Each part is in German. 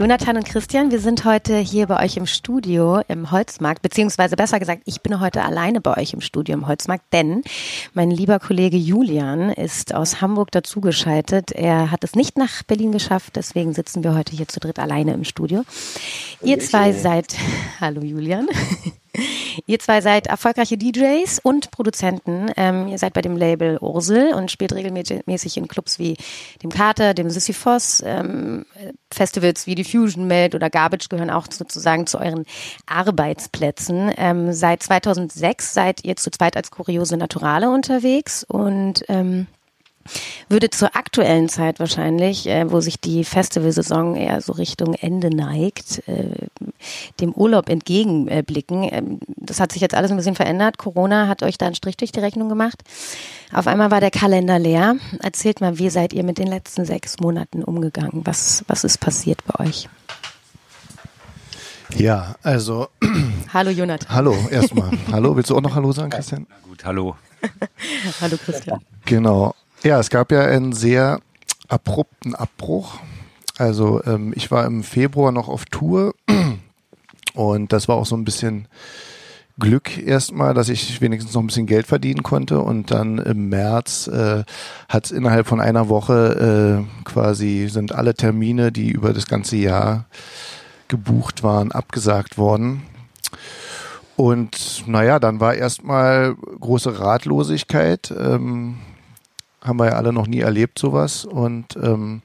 Jonathan und Christian, wir sind heute hier bei euch im Studio im Holzmarkt, beziehungsweise besser gesagt, ich bin heute alleine bei euch im Studio im Holzmarkt, denn mein lieber Kollege Julian ist aus Hamburg dazugeschaltet. Er hat es nicht nach Berlin geschafft, deswegen sitzen wir heute hier zu dritt alleine im Studio. Ihr zwei seid, hallo Julian. Ihr zwei seid erfolgreiche DJs und Produzenten. Ähm, ihr seid bei dem Label Ursel und spielt regelmäßig in Clubs wie dem Kater, dem Sisyphos. Ähm, Festivals wie die Fusion Melt oder Garbage gehören auch sozusagen zu euren Arbeitsplätzen. Ähm, seit 2006 seid ihr zu zweit als Kuriose Naturale unterwegs und ähm, würde zur aktuellen Zeit wahrscheinlich, äh, wo sich die Festivalsaison eher so Richtung Ende neigt, äh, dem Urlaub entgegenblicken. Ähm, das hat sich jetzt alles ein bisschen verändert. Corona hat euch da einen Strich durch die Rechnung gemacht. Auf einmal war der Kalender leer. Erzählt mal, wie seid ihr mit den letzten sechs Monaten umgegangen? Was, was ist passiert bei euch? Ja, also. Hallo Jonathan. Hallo, erstmal. hallo, willst du auch noch Hallo sagen, Christian? Na gut, hallo. hallo Christian. Genau. Ja, es gab ja einen sehr abrupten Abbruch. Also ähm, ich war im Februar noch auf Tour und das war auch so ein bisschen Glück erstmal, dass ich wenigstens noch ein bisschen Geld verdienen konnte und dann im März äh, hat es innerhalb von einer Woche äh, quasi sind alle Termine, die über das ganze Jahr gebucht waren, abgesagt worden. Und naja, dann war erstmal große Ratlosigkeit. Ähm, haben wir ja alle noch nie erlebt, sowas. Und ähm,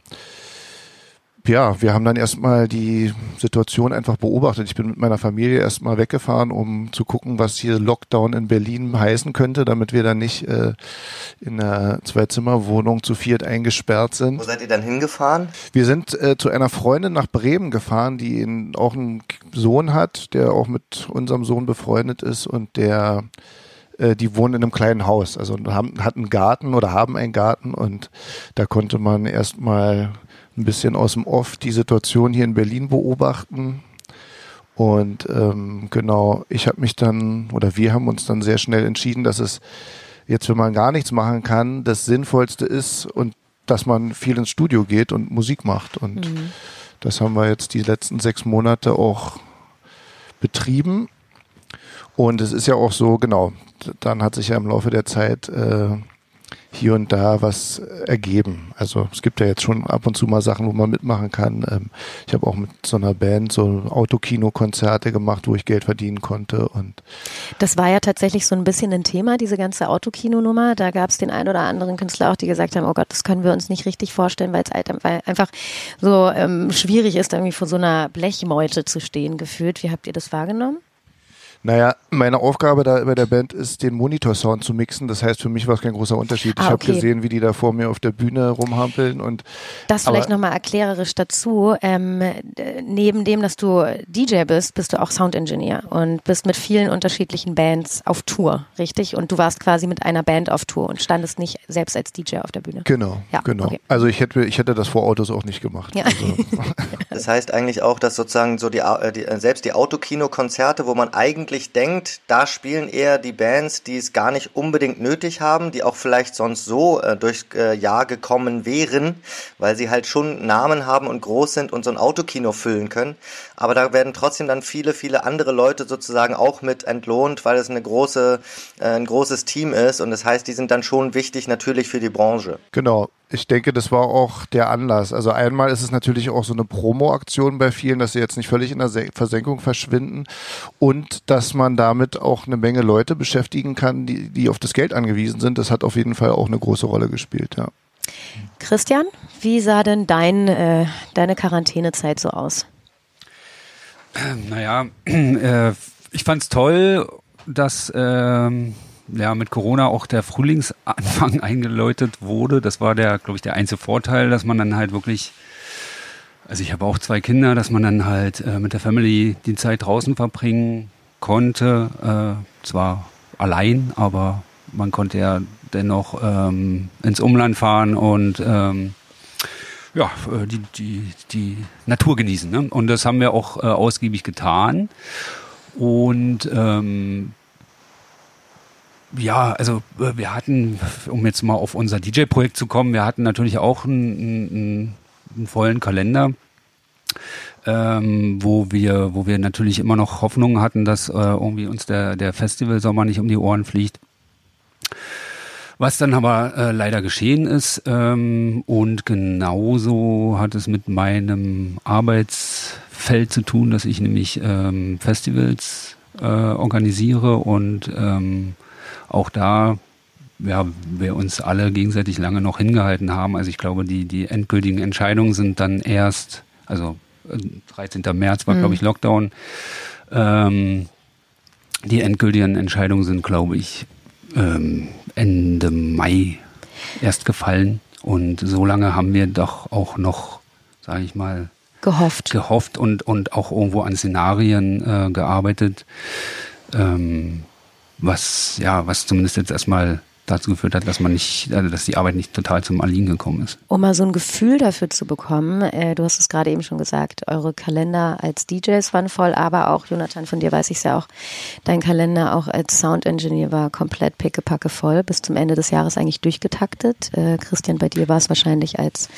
ja, wir haben dann erstmal die Situation einfach beobachtet. Ich bin mit meiner Familie erstmal weggefahren, um zu gucken, was hier Lockdown in Berlin heißen könnte, damit wir dann nicht äh, in einer Zwei-Zimmer-Wohnung zu viert eingesperrt sind. Wo seid ihr dann hingefahren? Wir sind äh, zu einer Freundin nach Bremen gefahren, die in, auch einen Sohn hat, der auch mit unserem Sohn befreundet ist und der äh, die wohnen in einem kleinen Haus, also haben, hatten einen Garten oder haben einen Garten und da konnte man erstmal ein bisschen aus dem Off die Situation hier in Berlin beobachten. Und ähm, genau, ich habe mich dann, oder wir haben uns dann sehr schnell entschieden, dass es jetzt, wenn man gar nichts machen kann, das Sinnvollste ist und dass man viel ins Studio geht und Musik macht. Und mhm. das haben wir jetzt die letzten sechs Monate auch betrieben. Und es ist ja auch so, genau, dann hat sich ja im Laufe der Zeit äh, hier und da was ergeben. Also es gibt ja jetzt schon ab und zu mal Sachen, wo man mitmachen kann. Ähm, ich habe auch mit so einer Band so Autokino-Konzerte gemacht, wo ich Geld verdienen konnte. Und das war ja tatsächlich so ein bisschen ein Thema, diese ganze Autokino-Nummer. Da gab es den einen oder anderen Künstler auch, die gesagt haben, oh Gott, das können wir uns nicht richtig vorstellen, weil es einfach so ähm, schwierig ist, irgendwie vor so einer Blechmeute zu stehen gefühlt. Wie habt ihr das wahrgenommen? Naja, meine Aufgabe da bei der Band ist, den Monitor-Sound zu mixen. Das heißt, für mich war es kein großer Unterschied. Ah, ich habe gesehen, wie die da vor mir auf der Bühne rumhampeln und das vielleicht nochmal erklärerisch dazu. Ähm, neben dem, dass du DJ bist, bist du auch Sound-Engineer und bist mit vielen unterschiedlichen Bands auf Tour, richtig? Und du warst quasi mit einer Band auf Tour und standest nicht selbst als DJ auf der Bühne. Genau, ja, genau. Okay. Also ich hätte, ich hätte das vor Autos auch nicht gemacht. Ja. Also. Das heißt eigentlich auch, dass sozusagen so die, äh, die selbst die Autokino-Konzerte, wo man eigentlich wirklich denkt, da spielen eher die Bands, die es gar nicht unbedingt nötig haben, die auch vielleicht sonst so äh, durchs äh, Jahr gekommen wären, weil sie halt schon Namen haben und groß sind und so ein Autokino füllen können. Aber da werden trotzdem dann viele, viele andere Leute sozusagen auch mit entlohnt, weil es eine große, äh, ein großes Team ist und das heißt, die sind dann schon wichtig natürlich für die Branche. Genau ich denke, das war auch der Anlass. Also einmal ist es natürlich auch so eine Promo-Aktion bei vielen, dass sie jetzt nicht völlig in der Versenkung verschwinden und dass man damit auch eine Menge Leute beschäftigen kann, die, die auf das Geld angewiesen sind. Das hat auf jeden Fall auch eine große Rolle gespielt, ja. Christian, wie sah denn dein, äh, deine Quarantänezeit so aus? Naja, äh, ich fand es toll, dass ähm, ja mit Corona auch der Frühlingsanfang eingeläutet wurde. Das war der, glaube ich, der einzige Vorteil, dass man dann halt wirklich, also ich habe auch zwei Kinder, dass man dann halt äh, mit der Family die Zeit draußen verbringen konnte. Äh, zwar allein, aber man konnte ja dennoch ähm, ins Umland fahren und ähm, ja, äh, die, die, die Natur genießen. Ne? Und das haben wir auch äh, ausgiebig getan. Und ähm, ja, also äh, wir hatten, um jetzt mal auf unser DJ-Projekt zu kommen, wir hatten natürlich auch einen, einen, einen vollen Kalender, ähm, wo wir, wo wir natürlich immer noch Hoffnungen hatten, dass äh, irgendwie uns der, der Festivalsommer nicht um die Ohren fliegt. Was dann aber äh, leider geschehen ist ähm, und genauso hat es mit meinem Arbeitsfeld zu tun, dass ich nämlich ähm, Festivals äh, organisiere und ähm, auch da ja, wir uns alle gegenseitig lange noch hingehalten haben. Also ich glaube, die, die endgültigen Entscheidungen sind dann erst, also 13. Äh, März war, mhm. glaube ich, Lockdown. Ähm, die endgültigen Entscheidungen sind, glaube ich, ähm, Ende Mai erst gefallen. Und so lange haben wir doch auch noch, sage ich mal, gehofft, gehofft und, und auch irgendwo an Szenarien äh, gearbeitet. Ähm, was ja, was zumindest jetzt erstmal dazu geführt hat, dass man nicht, also dass die Arbeit nicht total zum Erliegen gekommen ist. Um mal so ein Gefühl dafür zu bekommen, äh, du hast es gerade eben schon gesagt, eure Kalender als DJs waren voll, aber auch, Jonathan, von dir weiß ich es ja auch, dein Kalender auch als Sound Engineer war komplett pickepacke voll, bis zum Ende des Jahres eigentlich durchgetaktet. Äh, Christian, bei dir war es wahrscheinlich als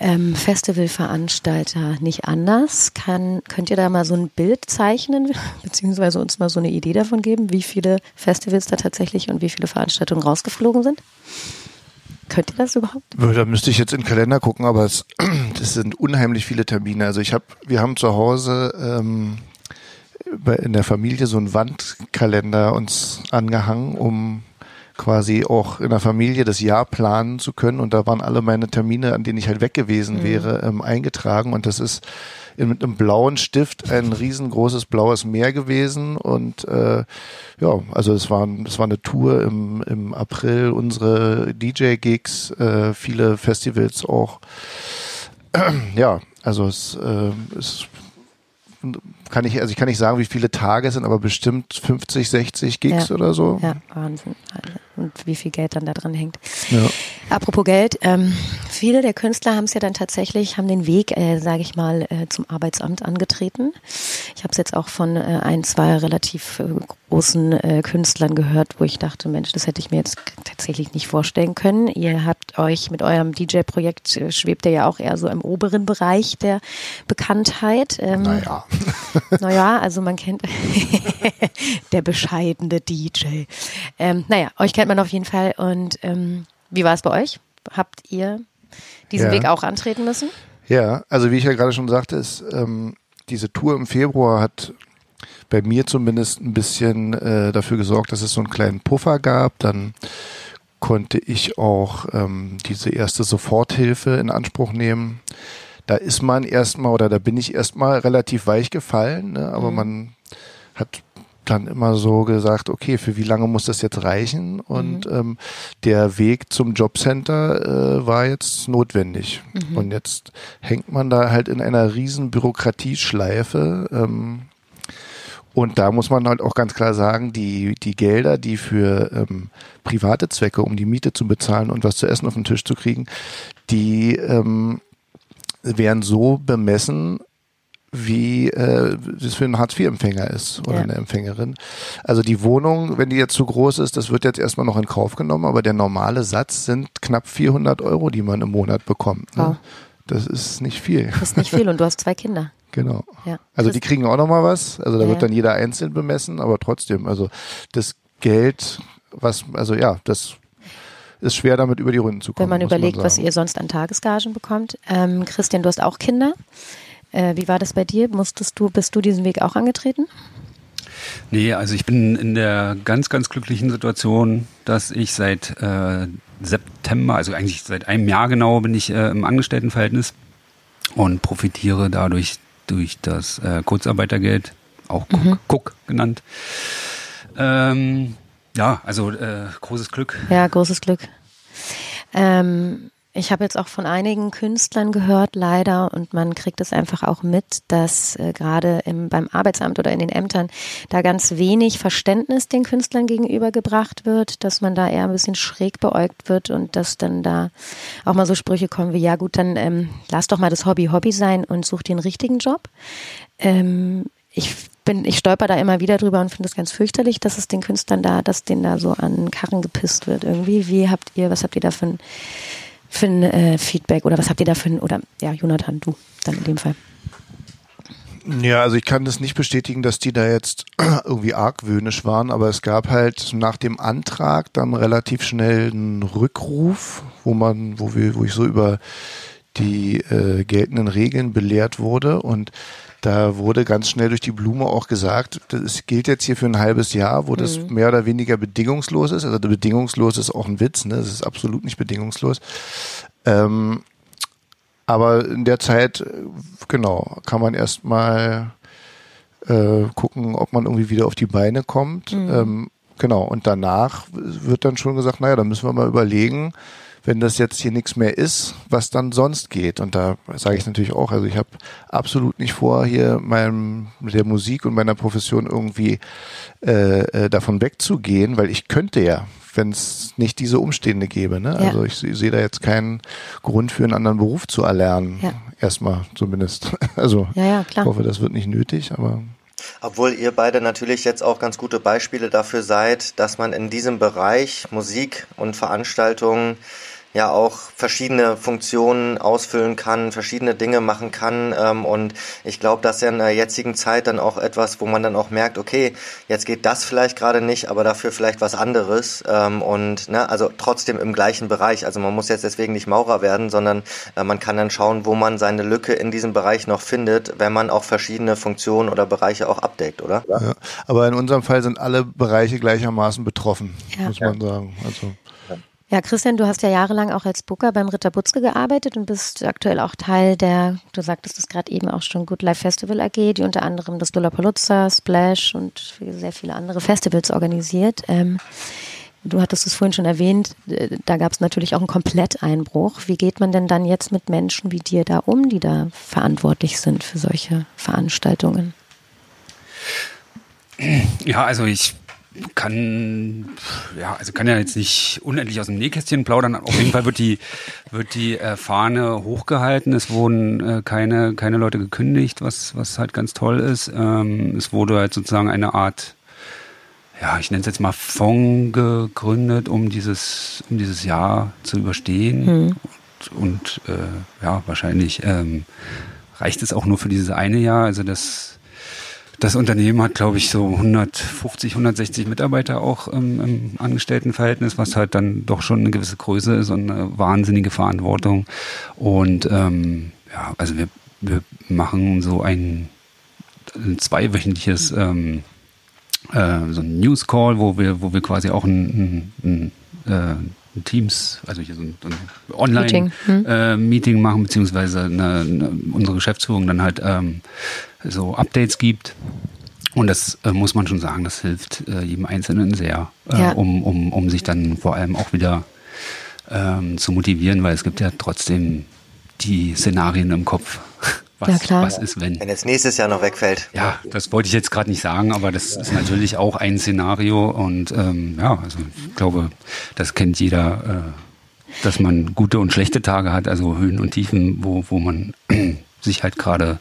ähm, Festivalveranstalter nicht anders. Kann, könnt ihr da mal so ein Bild zeichnen, beziehungsweise uns mal so eine Idee davon geben, wie viele Festivals da tatsächlich und wie viele Veranstaltungen rausgeflogen sind? Könnt ihr das überhaupt? Da müsste ich jetzt in den Kalender gucken, aber es das sind unheimlich viele Termine. Also ich habe, wir haben zu Hause ähm, in der Familie so einen Wandkalender uns angehangen, um quasi auch in der Familie das Jahr planen zu können. Und da waren alle meine Termine, an denen ich halt weg gewesen mhm. wäre, ähm, eingetragen. Und das ist mit einem blauen Stift ein riesengroßes blaues Meer gewesen. Und äh, ja, also es war, es war eine Tour im, im April, unsere DJ-Gigs, äh, viele Festivals auch. ja, also es, äh, es kann ich, also ich kann nicht sagen, wie viele Tage es sind, aber bestimmt 50, 60 Gigs ja. oder so. Ja, Wahnsinn. Und wie viel Geld dann da dran hängt. Ja. Apropos Geld, ähm, viele der Künstler haben es ja dann tatsächlich, haben den Weg, äh, sage ich mal, äh, zum Arbeitsamt angetreten. Ich habe es jetzt auch von äh, ein, zwei relativ äh, großen äh, Künstlern gehört, wo ich dachte, Mensch, das hätte ich mir jetzt tatsächlich nicht vorstellen können. Ihr habt euch mit eurem DJ-Projekt, äh, schwebt ihr ja auch eher so im oberen Bereich der Bekanntheit. Ähm, naja. Naja, also man kennt der bescheidene DJ. Ähm, naja, euch kennt man auf jeden Fall. Und ähm, wie war es bei euch? Habt ihr diesen ja. Weg auch antreten müssen? Ja, also wie ich ja gerade schon sagte, ist ähm, diese Tour im Februar hat bei mir zumindest ein bisschen äh, dafür gesorgt, dass es so einen kleinen Puffer gab. Dann konnte ich auch ähm, diese erste Soforthilfe in Anspruch nehmen da ist man erstmal oder da bin ich erstmal relativ weich gefallen, ne? aber mhm. man hat dann immer so gesagt, okay, für wie lange muss das jetzt reichen? Und mhm. ähm, der Weg zum Jobcenter äh, war jetzt notwendig. Mhm. Und jetzt hängt man da halt in einer riesen Bürokratieschleife. Ähm, und da muss man halt auch ganz klar sagen, die, die Gelder, die für ähm, private Zwecke, um die Miete zu bezahlen und was zu essen auf den Tisch zu kriegen, die ähm, werden so bemessen, wie äh, das für einen Hartz-IV-Empfänger ist oder ja. eine Empfängerin. Also die Wohnung, wenn die jetzt zu groß ist, das wird jetzt erstmal noch in Kauf genommen, aber der normale Satz sind knapp 400 Euro, die man im Monat bekommt. Ne? Wow. Das ist nicht viel. Das ist nicht viel und du hast zwei Kinder. Genau. Ja. Also die kriegen auch nochmal was. Also da ja. wird dann jeder einzeln bemessen, aber trotzdem, also das Geld, was, also ja, das ist schwer, damit über die Runden zu kommen. Wenn man überlegt, man was ihr sonst an Tagesgagen bekommt. Ähm, Christian, du hast auch Kinder. Äh, wie war das bei dir? Musstest du, bist du diesen Weg auch angetreten? Nee, also ich bin in der ganz, ganz glücklichen Situation, dass ich seit äh, September, also eigentlich seit einem Jahr genau, bin ich äh, im Angestelltenverhältnis und profitiere dadurch durch das äh, Kurzarbeitergeld, auch Cook, mhm. Cook genannt. Ähm, Ja, also äh, großes Glück. Ja, großes Glück. Ähm, ich habe jetzt auch von einigen Künstlern gehört, leider, und man kriegt es einfach auch mit, dass äh, gerade beim Arbeitsamt oder in den Ämtern da ganz wenig Verständnis den Künstlern gegenübergebracht wird, dass man da eher ein bisschen schräg beäugt wird und dass dann da auch mal so Sprüche kommen wie, ja gut, dann ähm, lass doch mal das Hobby Hobby sein und such den richtigen Job. Ähm, ich bin, ich stolper da immer wieder drüber und finde es ganz fürchterlich, dass es den Künstlern da, dass denen da so an Karren gepisst wird irgendwie. Wie habt ihr, was habt ihr da für ein für ein äh, Feedback oder was habt ihr da für ein, oder ja, Jonathan, du dann in dem Fall. Ja, also ich kann das nicht bestätigen, dass die da jetzt irgendwie argwöhnisch waren, aber es gab halt nach dem Antrag dann relativ schnell einen Rückruf, wo man, wo wir, wo ich so über die äh, geltenden Regeln belehrt wurde und da wurde ganz schnell durch die Blume auch gesagt, das gilt jetzt hier für ein halbes Jahr, wo das mhm. mehr oder weniger bedingungslos ist. Also bedingungslos ist auch ein Witz, ne? Das ist absolut nicht bedingungslos. Ähm, aber in der Zeit, genau, kann man erstmal äh, gucken, ob man irgendwie wieder auf die Beine kommt. Mhm. Ähm, genau, und danach wird dann schon gesagt, naja, da müssen wir mal überlegen, wenn das jetzt hier nichts mehr ist, was dann sonst geht. Und da sage ich natürlich auch, also ich habe absolut nicht vor, hier meinem, mit der Musik und meiner Profession irgendwie äh, äh, davon wegzugehen, weil ich könnte ja, wenn es nicht diese Umstände gäbe. Ne? Ja. Also ich, ich sehe da jetzt keinen Grund für einen anderen Beruf zu erlernen. Ja. Erstmal zumindest. Also ja, ja, ich hoffe, das wird nicht nötig, aber obwohl ihr beide natürlich jetzt auch ganz gute Beispiele dafür seid, dass man in diesem Bereich Musik und Veranstaltungen ja auch verschiedene Funktionen ausfüllen kann, verschiedene Dinge machen kann. Ähm, und ich glaube, das ist ja in der jetzigen Zeit dann auch etwas, wo man dann auch merkt, okay, jetzt geht das vielleicht gerade nicht, aber dafür vielleicht was anderes. Ähm, und ne, also trotzdem im gleichen Bereich. Also man muss jetzt deswegen nicht Maurer werden, sondern äh, man kann dann schauen, wo man seine Lücke in diesem Bereich noch findet, wenn man auch verschiedene Funktionen oder Bereiche auch abdeckt, oder? Ja, aber in unserem Fall sind alle Bereiche gleichermaßen betroffen, ja. muss man sagen. Also ja, Christian, du hast ja jahrelang auch als Booker beim Ritter Butzke gearbeitet und bist aktuell auch Teil der, du sagtest es gerade eben auch schon, Good Life Festival AG, die unter anderem das Lollapalooza, Splash und sehr viele andere Festivals organisiert. Ähm, du hattest es vorhin schon erwähnt, äh, da gab es natürlich auch einen Kompletteinbruch. Wie geht man denn dann jetzt mit Menschen wie dir da um, die da verantwortlich sind für solche Veranstaltungen? Ja, also ich kann, ja, also kann ja jetzt nicht unendlich aus dem Nähkästchen plaudern. Auf jeden Fall wird die, wird die äh, Fahne hochgehalten. Es wurden äh, keine, keine Leute gekündigt, was, was halt ganz toll ist. Ähm, es wurde halt sozusagen eine Art, ja, ich nenne es jetzt mal Fonds gegründet, um dieses, um dieses Jahr zu überstehen. Mhm. Und, und äh, ja, wahrscheinlich ähm, reicht es auch nur für dieses eine Jahr. Also das das Unternehmen hat, glaube ich, so 150, 160 Mitarbeiter auch ähm, im Angestelltenverhältnis, was halt dann doch schon eine gewisse Größe ist und eine wahnsinnige Verantwortung. Und ähm, ja, also wir, wir machen so ein, ein zweiwöchentliches ähm, äh, so ein News Call, wo wir, wo wir quasi auch ein, ein, ein äh, Teams, also hier so ein, ein Online-Meeting hm. äh, Meeting machen, beziehungsweise eine, eine, unsere Geschäftsführung dann halt ähm, so Updates gibt. Und das äh, muss man schon sagen, das hilft äh, jedem Einzelnen sehr, äh, ja. um, um, um sich dann vor allem auch wieder ähm, zu motivieren, weil es gibt ja trotzdem die Szenarien im Kopf. Was, ja, klar. was ist, wenn? Wenn jetzt nächstes Jahr noch wegfällt. Ja, das wollte ich jetzt gerade nicht sagen, aber das ist natürlich auch ein Szenario und ähm, ja, also ich glaube, das kennt jeder, äh, dass man gute und schlechte Tage hat, also Höhen und Tiefen, wo, wo man sich halt gerade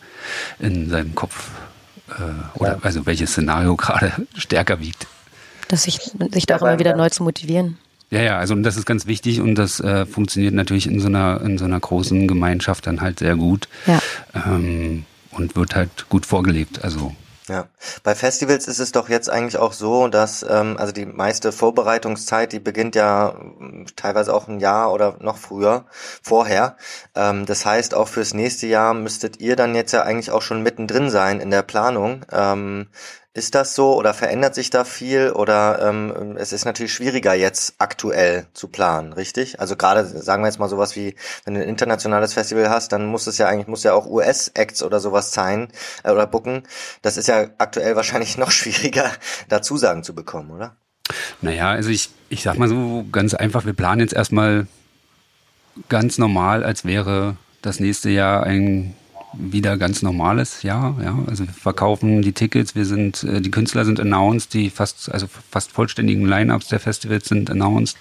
in seinem Kopf äh, oder also welches Szenario gerade stärker wiegt. Dass sich, sich da auch immer wieder neu zu motivieren. Ja, ja, also das ist ganz wichtig und das äh, funktioniert natürlich in so einer in so einer großen Gemeinschaft dann halt sehr gut ja. ähm, und wird halt gut vorgelebt. Also ja, bei Festivals ist es doch jetzt eigentlich auch so, dass ähm, also die meiste Vorbereitungszeit, die beginnt ja hm, teilweise auch ein Jahr oder noch früher, vorher. Ähm, das heißt, auch fürs nächste Jahr müsstet ihr dann jetzt ja eigentlich auch schon mittendrin sein in der Planung. Ähm, ist das so oder verändert sich da viel oder ähm, es ist natürlich schwieriger jetzt aktuell zu planen, richtig? Also gerade sagen wir jetzt mal sowas wie, wenn du ein internationales Festival hast, dann muss es ja eigentlich muss ja auch US-Acts oder sowas sein äh, oder booken. Das ist ja aktuell wahrscheinlich noch schwieriger, da Zusagen zu bekommen, oder? Naja, also ich, ich sag mal so ganz einfach, wir planen jetzt erstmal ganz normal, als wäre das nächste Jahr ein wieder ganz normales Jahr. Ja, also wir verkaufen die Tickets, wir sind, äh, die Künstler sind announced, die fast, also fast vollständigen Line-ups der Festivals sind announced.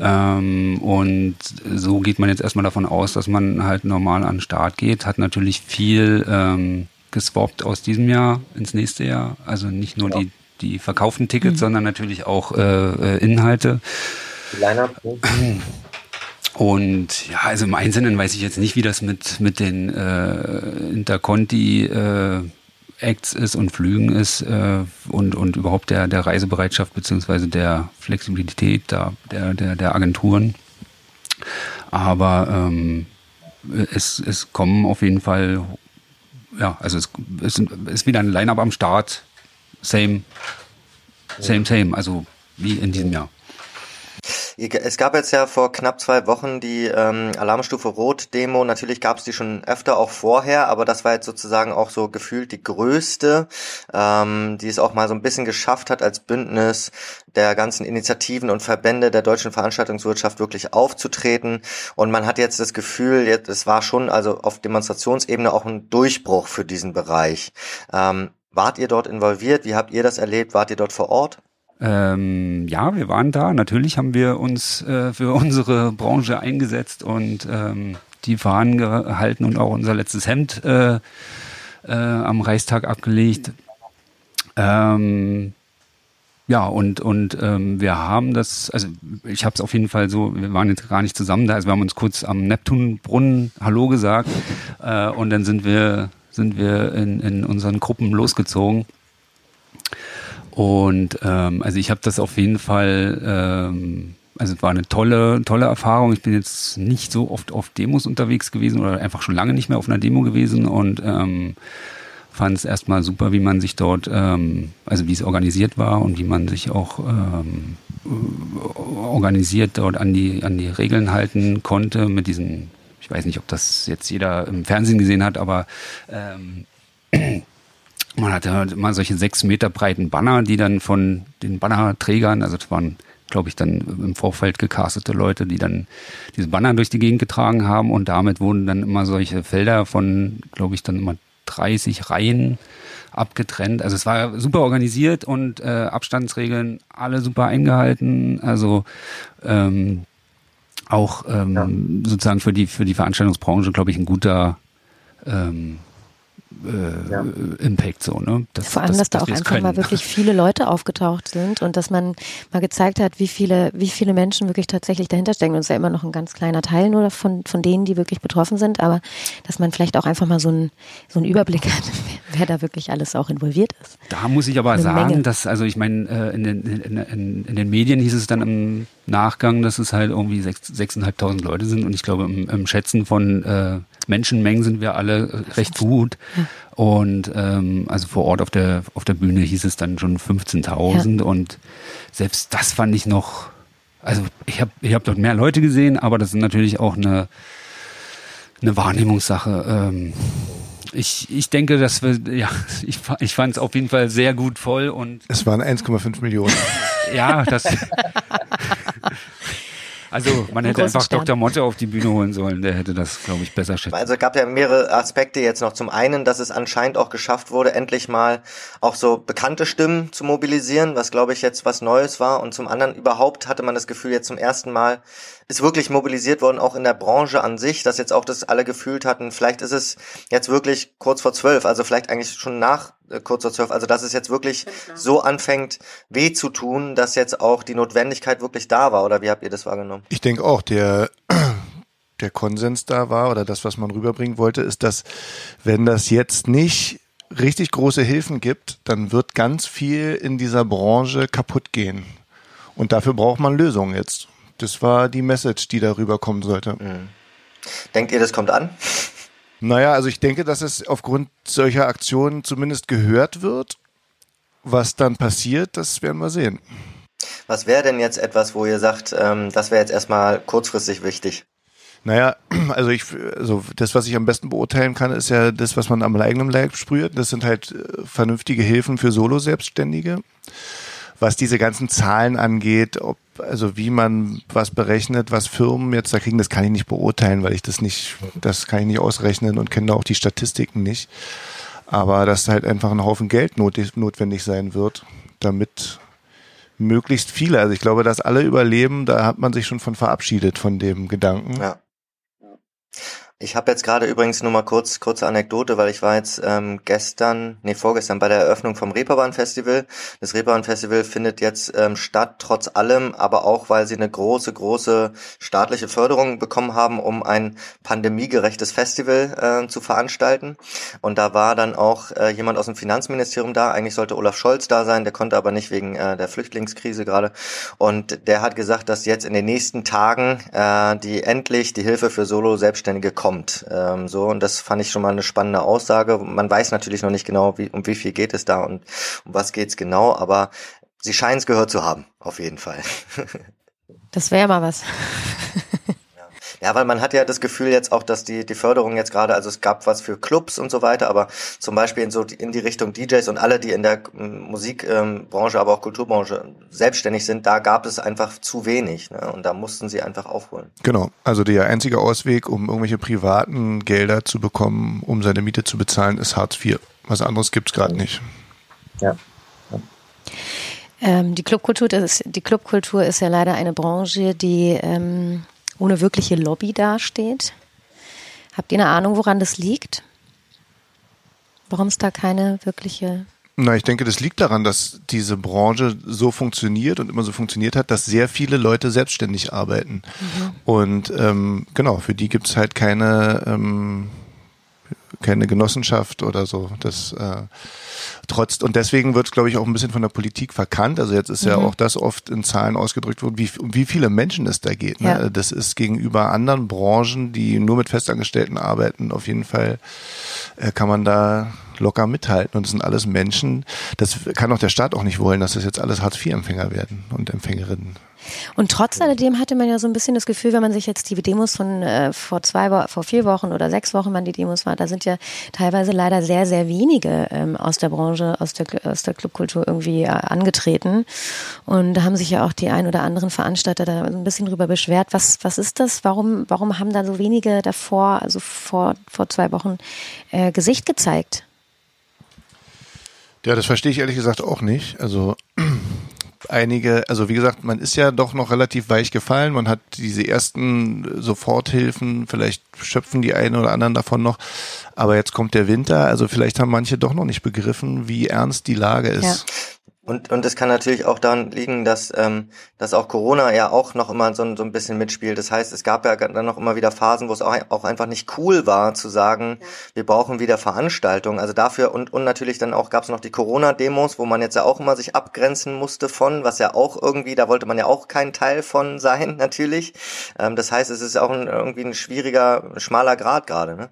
Ähm, und so geht man jetzt erstmal davon aus, dass man halt normal an den Start geht. Hat natürlich viel ähm, geswappt aus diesem Jahr ins nächste Jahr. Also nicht nur ja. die, die verkauften Tickets, mhm. sondern natürlich auch äh, äh Inhalte. Line-up. Und ja, also im Einzelnen weiß ich jetzt nicht, wie das mit, mit den äh, Interconti äh, Acts ist und Flügen ist äh, und, und überhaupt der, der Reisebereitschaft beziehungsweise der Flexibilität da, der, der, der Agenturen. Aber ähm, es, es kommen auf jeden Fall, ja, also es, es ist wieder ein Line-Up am Start. Same, same, same, also wie in diesem Jahr. Es gab jetzt ja vor knapp zwei Wochen die ähm, Alarmstufe Rot-Demo. Natürlich gab es die schon öfter auch vorher, aber das war jetzt sozusagen auch so gefühlt die größte, ähm, die es auch mal so ein bisschen geschafft hat, als Bündnis der ganzen Initiativen und Verbände der deutschen Veranstaltungswirtschaft wirklich aufzutreten. Und man hat jetzt das Gefühl, es war schon also auf Demonstrationsebene auch ein Durchbruch für diesen Bereich. Ähm, wart ihr dort involviert? Wie habt ihr das erlebt? Wart ihr dort vor Ort? Ähm, ja, wir waren da. Natürlich haben wir uns äh, für unsere Branche eingesetzt und ähm, die Fahnen gehalten und auch unser letztes Hemd äh, äh, am Reichstag abgelegt. Ähm, ja, und, und ähm, wir haben das, also ich habe es auf jeden Fall so, wir waren jetzt gar nicht zusammen da, also wir haben uns kurz am Neptunbrunnen Hallo gesagt äh, und dann sind wir, sind wir in, in unseren Gruppen losgezogen und ähm, also ich habe das auf jeden Fall, ähm, also es war eine tolle, tolle Erfahrung. Ich bin jetzt nicht so oft auf Demos unterwegs gewesen oder einfach schon lange nicht mehr auf einer Demo gewesen und ähm, fand es erstmal super, wie man sich dort, ähm, also wie es organisiert war und wie man sich auch ähm, organisiert dort an die, an die Regeln halten konnte mit diesen, ich weiß nicht, ob das jetzt jeder im Fernsehen gesehen hat, aber ähm, man hatte halt immer solche sechs Meter breiten Banner, die dann von den Bannerträgern, also das waren, glaube ich, dann im Vorfeld gecastete Leute, die dann diese Banner durch die Gegend getragen haben und damit wurden dann immer solche Felder von, glaube ich, dann immer 30 Reihen abgetrennt. Also es war super organisiert und äh, Abstandsregeln alle super eingehalten. Also ähm, auch ähm, ja. sozusagen für die für die Veranstaltungsbranche, glaube ich, ein guter ähm, äh, ja. Impact so, ne? Das, Vor allem, das, dass da auch einfach können. mal wirklich viele Leute aufgetaucht sind und dass man mal gezeigt hat, wie viele, wie viele Menschen wirklich tatsächlich dahinter stecken. Und es ist ja immer noch ein ganz kleiner Teil nur von, von denen, die wirklich betroffen sind, aber dass man vielleicht auch einfach mal so einen, so einen Überblick hat, wer da wirklich alles auch involviert ist. Da muss ich aber Eine sagen, Menge. dass, also ich meine, äh, in den, in, in, in den Medien hieß es dann im Nachgang, dass es halt irgendwie sechs, sechseinhalbtausend Leute sind und ich glaube im, im Schätzen von äh, Menschenmengen sind wir alle recht gut. Und ähm, also vor Ort auf der auf der Bühne hieß es dann schon 15.000 ja. und selbst das fand ich noch. Also ich habe ich hab dort mehr Leute gesehen, aber das ist natürlich auch eine eine Wahrnehmungssache. Ähm, ich, ich denke, dass wir, ja, ich, ich fand es auf jeden Fall sehr gut voll und. Es waren 1,5 Millionen. ja, das. Also man hätte einfach Stern. Dr. Motte auf die Bühne holen sollen, der hätte das, glaube ich, besser schätzen. Also es gab ja mehrere Aspekte jetzt noch. Zum einen, dass es anscheinend auch geschafft wurde, endlich mal auch so bekannte Stimmen zu mobilisieren, was glaube ich jetzt was Neues war. Und zum anderen überhaupt hatte man das Gefühl, jetzt zum ersten Mal ist wirklich mobilisiert worden, auch in der Branche an sich, dass jetzt auch das alle gefühlt hatten. Vielleicht ist es jetzt wirklich kurz vor zwölf, also vielleicht eigentlich schon nach äh, kurz vor zwölf, also dass es jetzt wirklich so anfängt, weh zu tun, dass jetzt auch die Notwendigkeit wirklich da war. Oder wie habt ihr das wahrgenommen? Ich denke auch, der der Konsens da war oder das, was man rüberbringen wollte, ist, dass wenn das jetzt nicht richtig große Hilfen gibt, dann wird ganz viel in dieser Branche kaputt gehen. Und dafür braucht man Lösungen jetzt. Das war die Message, die darüber kommen sollte. Mhm. Denkt ihr, das kommt an? Naja, also ich denke, dass es aufgrund solcher Aktionen zumindest gehört wird. Was dann passiert, das werden wir sehen. Was wäre denn jetzt etwas, wo ihr sagt, ähm, das wäre jetzt erstmal kurzfristig wichtig? Naja, also ich, also das, was ich am besten beurteilen kann, ist ja das, was man am eigenen Leib sprüht. Das sind halt äh, vernünftige Hilfen für Solo-Selbstständige was diese ganzen Zahlen angeht, ob also wie man was berechnet, was Firmen jetzt da kriegen, das kann ich nicht beurteilen, weil ich das nicht, das kann ich nicht ausrechnen und kenne auch die Statistiken nicht. Aber dass halt einfach ein Haufen Geld not notwendig sein wird, damit möglichst viele, also ich glaube, dass alle überleben, da hat man sich schon von verabschiedet von dem Gedanken. Ja. Ich habe jetzt gerade übrigens nur mal kurz kurze Anekdote, weil ich war jetzt ähm, gestern, nee vorgestern bei der Eröffnung vom Reeperbahn Festival. Das Reeperbahn Festival findet jetzt ähm, statt, trotz allem, aber auch weil sie eine große große staatliche Förderung bekommen haben, um ein pandemiegerechtes Festival äh, zu veranstalten. Und da war dann auch äh, jemand aus dem Finanzministerium da. Eigentlich sollte Olaf Scholz da sein, der konnte aber nicht wegen äh, der Flüchtlingskrise gerade. Und der hat gesagt, dass jetzt in den nächsten Tagen äh, die endlich die Hilfe für Solo Selbstständige kommt kommt. Ähm, so und das fand ich schon mal eine spannende Aussage. Man weiß natürlich noch nicht genau, wie, um wie viel geht es da und um was geht's genau, aber sie scheinen es gehört zu haben, auf jeden Fall. Das wäre mal was. Ja, weil man hat ja das Gefühl jetzt auch, dass die, die Förderung jetzt gerade, also es gab was für Clubs und so weiter, aber zum Beispiel in so in die Richtung DJs und alle, die in der ähm, Musikbranche, aber auch Kulturbranche selbstständig sind, da gab es einfach zu wenig. Ne? Und da mussten sie einfach aufholen. Genau. Also der einzige Ausweg, um irgendwelche privaten Gelder zu bekommen, um seine Miete zu bezahlen, ist Hartz IV. Was anderes gibt's gerade nicht. Ja. Ähm, die Clubkultur, ist, die Clubkultur ist ja leider eine Branche, die ähm, ohne wirkliche Lobby dasteht. Habt ihr eine Ahnung, woran das liegt? Warum es da keine wirkliche na, ich denke, das liegt daran, dass diese Branche so funktioniert und immer so funktioniert hat, dass sehr viele Leute selbstständig arbeiten. Mhm. Und ähm, genau, für die gibt's halt keine, ähm, keine Genossenschaft oder so. Das äh, trotz und deswegen wird es, glaube ich, auch ein bisschen von der Politik verkannt. Also jetzt ist mhm. ja auch das oft in Zahlen ausgedrückt worden, wie, um wie viele Menschen es da geht. Ne? Ja. Das ist gegenüber anderen Branchen, die nur mit Festangestellten arbeiten, auf jeden Fall äh, kann man da locker mithalten. Und es sind alles Menschen, das kann auch der Staat auch nicht wollen, dass das jetzt alles Hartz-IV-Empfänger werden und Empfängerinnen. Und trotz alledem hatte man ja so ein bisschen das Gefühl, wenn man sich jetzt die Demos von äh, vor zwei Wo vor vier Wochen oder sechs Wochen, wann die Demos waren, da sind ja teilweise leider sehr, sehr wenige ähm, aus der Branche, aus der, aus der Clubkultur irgendwie äh, angetreten. Und da haben sich ja auch die ein oder anderen Veranstalter da ein bisschen drüber beschwert. Was, was ist das? Warum, warum haben da so wenige davor, also vor, vor zwei Wochen, äh, Gesicht gezeigt? Ja, das verstehe ich ehrlich gesagt auch nicht. Also einige, also wie gesagt, man ist ja doch noch relativ weich gefallen. Man hat diese ersten Soforthilfen, vielleicht schöpfen die einen oder anderen davon noch. Aber jetzt kommt der Winter, also vielleicht haben manche doch noch nicht begriffen, wie ernst die Lage ist. Ja. Und, und es kann natürlich auch daran liegen, dass, ähm, dass auch Corona ja auch noch immer so, so ein bisschen mitspielt. Das heißt, es gab ja dann noch immer wieder Phasen, wo es auch, auch einfach nicht cool war, zu sagen, ja. wir brauchen wieder Veranstaltungen. Also dafür und, und natürlich dann auch gab es noch die Corona-Demos, wo man jetzt ja auch immer sich abgrenzen musste von, was ja auch irgendwie, da wollte man ja auch kein Teil von sein, natürlich. Ähm, das heißt, es ist auch ein, irgendwie ein schwieriger, schmaler Grad gerade. Ne?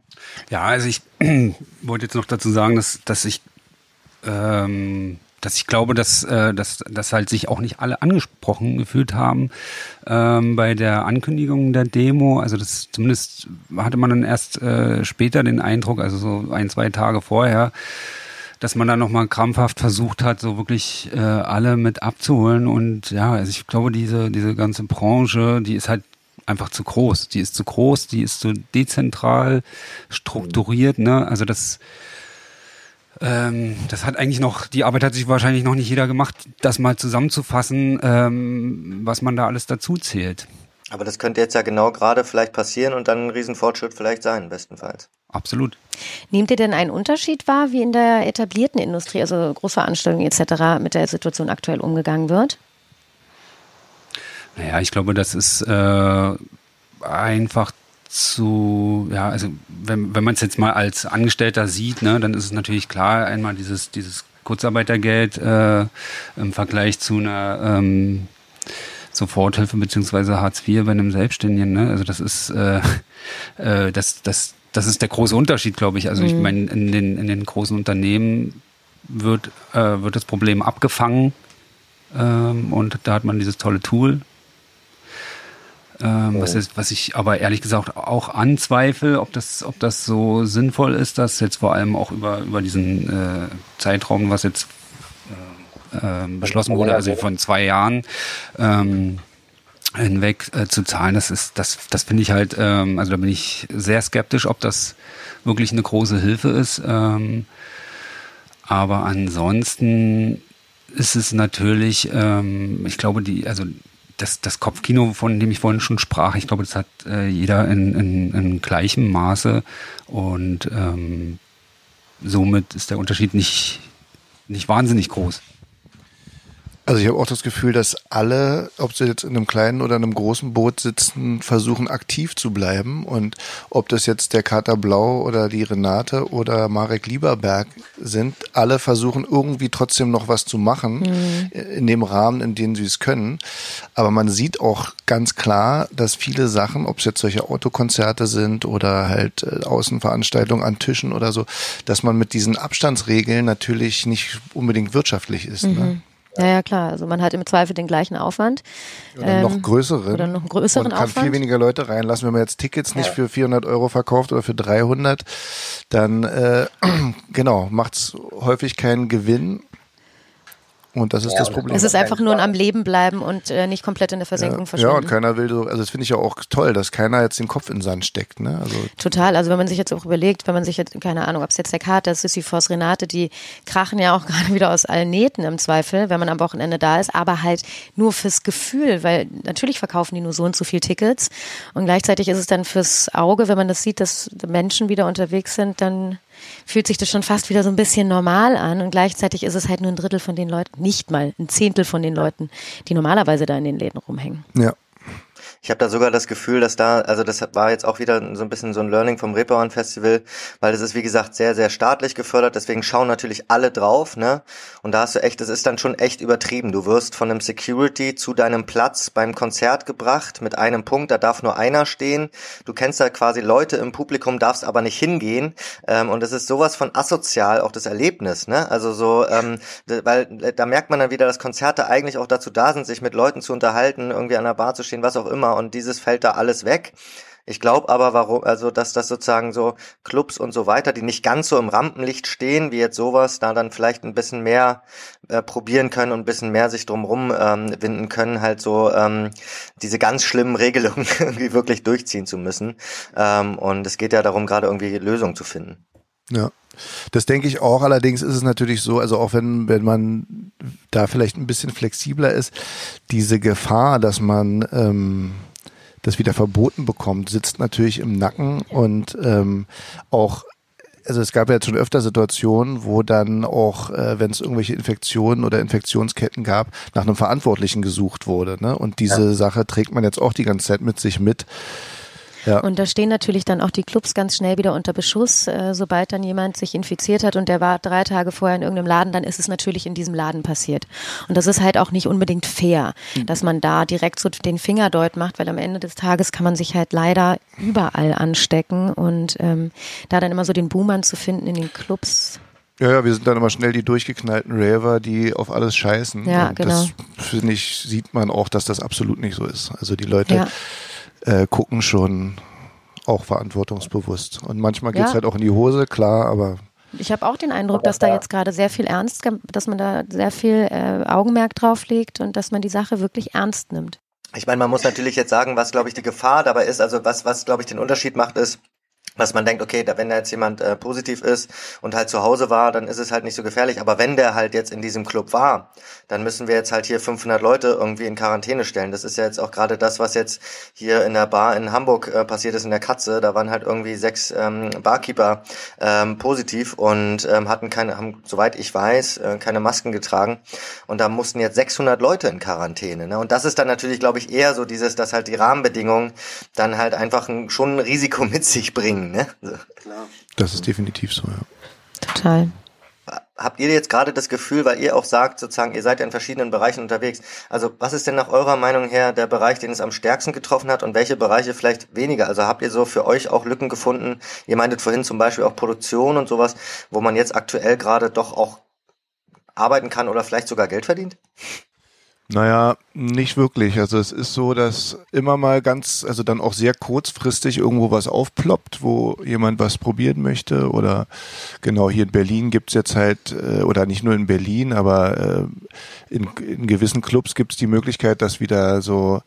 Ja, also ich wollte jetzt noch dazu sagen, dass, dass ich ähm, dass ich glaube, dass, äh, dass, dass halt sich auch nicht alle angesprochen gefühlt haben ähm, bei der Ankündigung der Demo. Also das zumindest hatte man dann erst äh, später den Eindruck, also so ein, zwei Tage vorher, dass man da nochmal krampfhaft versucht hat, so wirklich äh, alle mit abzuholen. Und ja, also ich glaube, diese, diese ganze Branche, die ist halt einfach zu groß. Die ist zu groß, die ist zu dezentral strukturiert, ne? Also das ähm, das hat eigentlich noch, die Arbeit hat sich wahrscheinlich noch nicht jeder gemacht, das mal zusammenzufassen, ähm, was man da alles dazu zählt. Aber das könnte jetzt ja genau gerade vielleicht passieren und dann ein Riesenfortschritt vielleicht sein, bestenfalls. Absolut. Nehmt ihr denn einen Unterschied wahr, wie in der etablierten Industrie, also Großveranstaltungen etc., mit der Situation aktuell umgegangen wird? Naja, ich glaube, das ist äh, einfach zu, ja, also wenn, wenn man es jetzt mal als Angestellter sieht, ne, dann ist es natürlich klar, einmal dieses, dieses Kurzarbeitergeld äh, im Vergleich zu einer ähm, Soforthilfe beziehungsweise Hartz IV bei einem Selbstständigen. Ne? Also das ist äh, äh, das, das, das ist der große Unterschied, glaube ich. Also mhm. ich meine, in den, in den großen Unternehmen wird, äh, wird das Problem abgefangen ähm, und da hat man dieses tolle Tool ähm, oh. was, ist, was ich aber ehrlich gesagt auch anzweifle, ob das, ob das so sinnvoll ist, dass jetzt vor allem auch über, über diesen äh, Zeitraum, was jetzt äh, äh, beschlossen wurde, also von zwei Jahren ähm, hinweg äh, zu zahlen, das ist, das, das finde ich halt, ähm, also da bin ich sehr skeptisch, ob das wirklich eine große Hilfe ist. Ähm, aber ansonsten ist es natürlich, ähm, ich glaube, die, also das, das Kopfkino, von dem ich vorhin schon sprach, ich glaube, das hat äh, jeder in, in, in gleichem Maße und ähm, somit ist der Unterschied nicht, nicht wahnsinnig groß. Also ich habe auch das Gefühl, dass alle, ob sie jetzt in einem kleinen oder einem großen Boot sitzen, versuchen aktiv zu bleiben. Und ob das jetzt der Kater Blau oder die Renate oder Marek Lieberberg sind, alle versuchen irgendwie trotzdem noch was zu machen mhm. in dem Rahmen, in dem sie es können. Aber man sieht auch ganz klar, dass viele Sachen, ob es jetzt solche Autokonzerte sind oder halt äh, Außenveranstaltungen an Tischen oder so, dass man mit diesen Abstandsregeln natürlich nicht unbedingt wirtschaftlich ist. Ne? Mhm. Ne? Ja, ja, klar. Also man hat im Zweifel den gleichen Aufwand. Oder ähm, noch größeren. Oder noch einen größeren Man kann Aufwand. viel weniger Leute reinlassen. Wenn man jetzt Tickets nicht für 400 Euro verkauft oder für 300, dann äh, genau macht's häufig keinen Gewinn. Und das ist ja, das Problem. Es ist einfach nur ein am Leben bleiben und äh, nicht komplett in der Versenkung ja, verschwinden. Ja, und keiner will so, also das finde ich ja auch toll, dass keiner jetzt den Kopf in den Sand steckt. Ne? Also Total, also wenn man sich jetzt auch überlegt, wenn man sich jetzt, keine Ahnung, ob es jetzt der Kater, Sisyphos, Renate, die krachen ja auch gerade wieder aus allen Nähten im Zweifel, wenn man am Wochenende da ist, aber halt nur fürs Gefühl, weil natürlich verkaufen die nur so und so viel Tickets und gleichzeitig ist es dann fürs Auge, wenn man das sieht, dass Menschen wieder unterwegs sind, dann fühlt sich das schon fast wieder so ein bisschen normal an und gleichzeitig ist es halt nur ein Drittel von den Leuten, nicht mal ein Zehntel von den Leuten, die normalerweise da in den Läden rumhängen. Ja. Ich habe da sogar das Gefühl, dass da, also das war jetzt auch wieder so ein bisschen so ein Learning vom Reeperbahn Festival, weil es ist wie gesagt sehr, sehr staatlich gefördert, deswegen schauen natürlich alle drauf, ne? Und da hast du echt, das ist dann schon echt übertrieben. Du wirst von einem Security zu deinem Platz beim Konzert gebracht mit einem Punkt, da darf nur einer stehen. Du kennst da quasi Leute im Publikum, darfst aber nicht hingehen. Ähm, und es ist sowas von asozial, auch das Erlebnis, ne? Also so, ähm, weil da merkt man dann wieder, dass Konzerte eigentlich auch dazu da sind, sich mit Leuten zu unterhalten, irgendwie an der Bar zu stehen, was auch immer und dieses fällt da alles weg. Ich glaube aber, warum, also dass das sozusagen so Clubs und so weiter, die nicht ganz so im Rampenlicht stehen, wie jetzt sowas, da dann vielleicht ein bisschen mehr äh, probieren können und ein bisschen mehr sich drumrum ähm, winden können, halt so ähm, diese ganz schlimmen Regelungen irgendwie wirklich durchziehen zu müssen. Ähm, und es geht ja darum, gerade irgendwie Lösungen zu finden. Ja. Das denke ich auch. Allerdings ist es natürlich so, also auch wenn, wenn man da vielleicht ein bisschen flexibler ist, diese Gefahr, dass man ähm, das wieder verboten bekommt, sitzt natürlich im Nacken und ähm, auch also es gab ja jetzt schon öfter Situationen, wo dann auch, äh, wenn es irgendwelche Infektionen oder Infektionsketten gab, nach einem Verantwortlichen gesucht wurde. Ne? Und diese ja. Sache trägt man jetzt auch die ganze Zeit mit sich mit. Ja. Und da stehen natürlich dann auch die Clubs ganz schnell wieder unter Beschuss. Äh, sobald dann jemand sich infiziert hat und der war drei Tage vorher in irgendeinem Laden, dann ist es natürlich in diesem Laden passiert. Und das ist halt auch nicht unbedingt fair, mhm. dass man da direkt so den Finger deut macht, weil am Ende des Tages kann man sich halt leider überall anstecken und ähm, da dann immer so den Boomern zu finden in den Clubs. Ja, ja, wir sind dann immer schnell die durchgeknallten Raver, die auf alles scheißen. Ja, und genau. Das finde ich, sieht man auch, dass das absolut nicht so ist. Also die Leute ja äh, gucken schon auch verantwortungsbewusst. Und manchmal geht es ja. halt auch in die Hose, klar, aber. Ich habe auch den Eindruck, dass da jetzt gerade sehr viel ernst, dass man da sehr viel äh, Augenmerk drauf legt und dass man die Sache wirklich ernst nimmt. Ich meine, man muss natürlich jetzt sagen, was glaube ich die Gefahr dabei ist. Also was, was glaube ich den Unterschied macht, ist, dass man denkt, okay, da, wenn da jetzt jemand äh, positiv ist und halt zu Hause war, dann ist es halt nicht so gefährlich. Aber wenn der halt jetzt in diesem Club war, dann müssen wir jetzt halt hier 500 Leute irgendwie in Quarantäne stellen. Das ist ja jetzt auch gerade das, was jetzt hier in der Bar in Hamburg äh, passiert ist in der Katze. Da waren halt irgendwie sechs ähm, Barkeeper ähm, positiv und ähm, hatten keine, haben, soweit ich weiß, äh, keine Masken getragen. Und da mussten jetzt 600 Leute in Quarantäne. Ne? Und das ist dann natürlich, glaube ich, eher so dieses, dass halt die Rahmenbedingungen dann halt einfach ein, schon ein Risiko mit sich bringen bringen. Ne? So. Klar. Das ist definitiv so, ja. Total. Habt ihr jetzt gerade das Gefühl, weil ihr auch sagt, sozusagen, ihr seid ja in verschiedenen Bereichen unterwegs. Also was ist denn nach eurer Meinung her der Bereich, den es am stärksten getroffen hat und welche Bereiche vielleicht weniger? Also habt ihr so für euch auch Lücken gefunden? Ihr meintet vorhin zum Beispiel auch Produktion und sowas, wo man jetzt aktuell gerade doch auch arbeiten kann oder vielleicht sogar Geld verdient? Naja, nicht wirklich. Also es ist so, dass immer mal ganz, also dann auch sehr kurzfristig irgendwo was aufploppt, wo jemand was probieren möchte. Oder genau hier in Berlin gibt's jetzt halt, äh, oder nicht nur in Berlin, aber äh, in, in gewissen Clubs gibt's die Möglichkeit, dass wieder so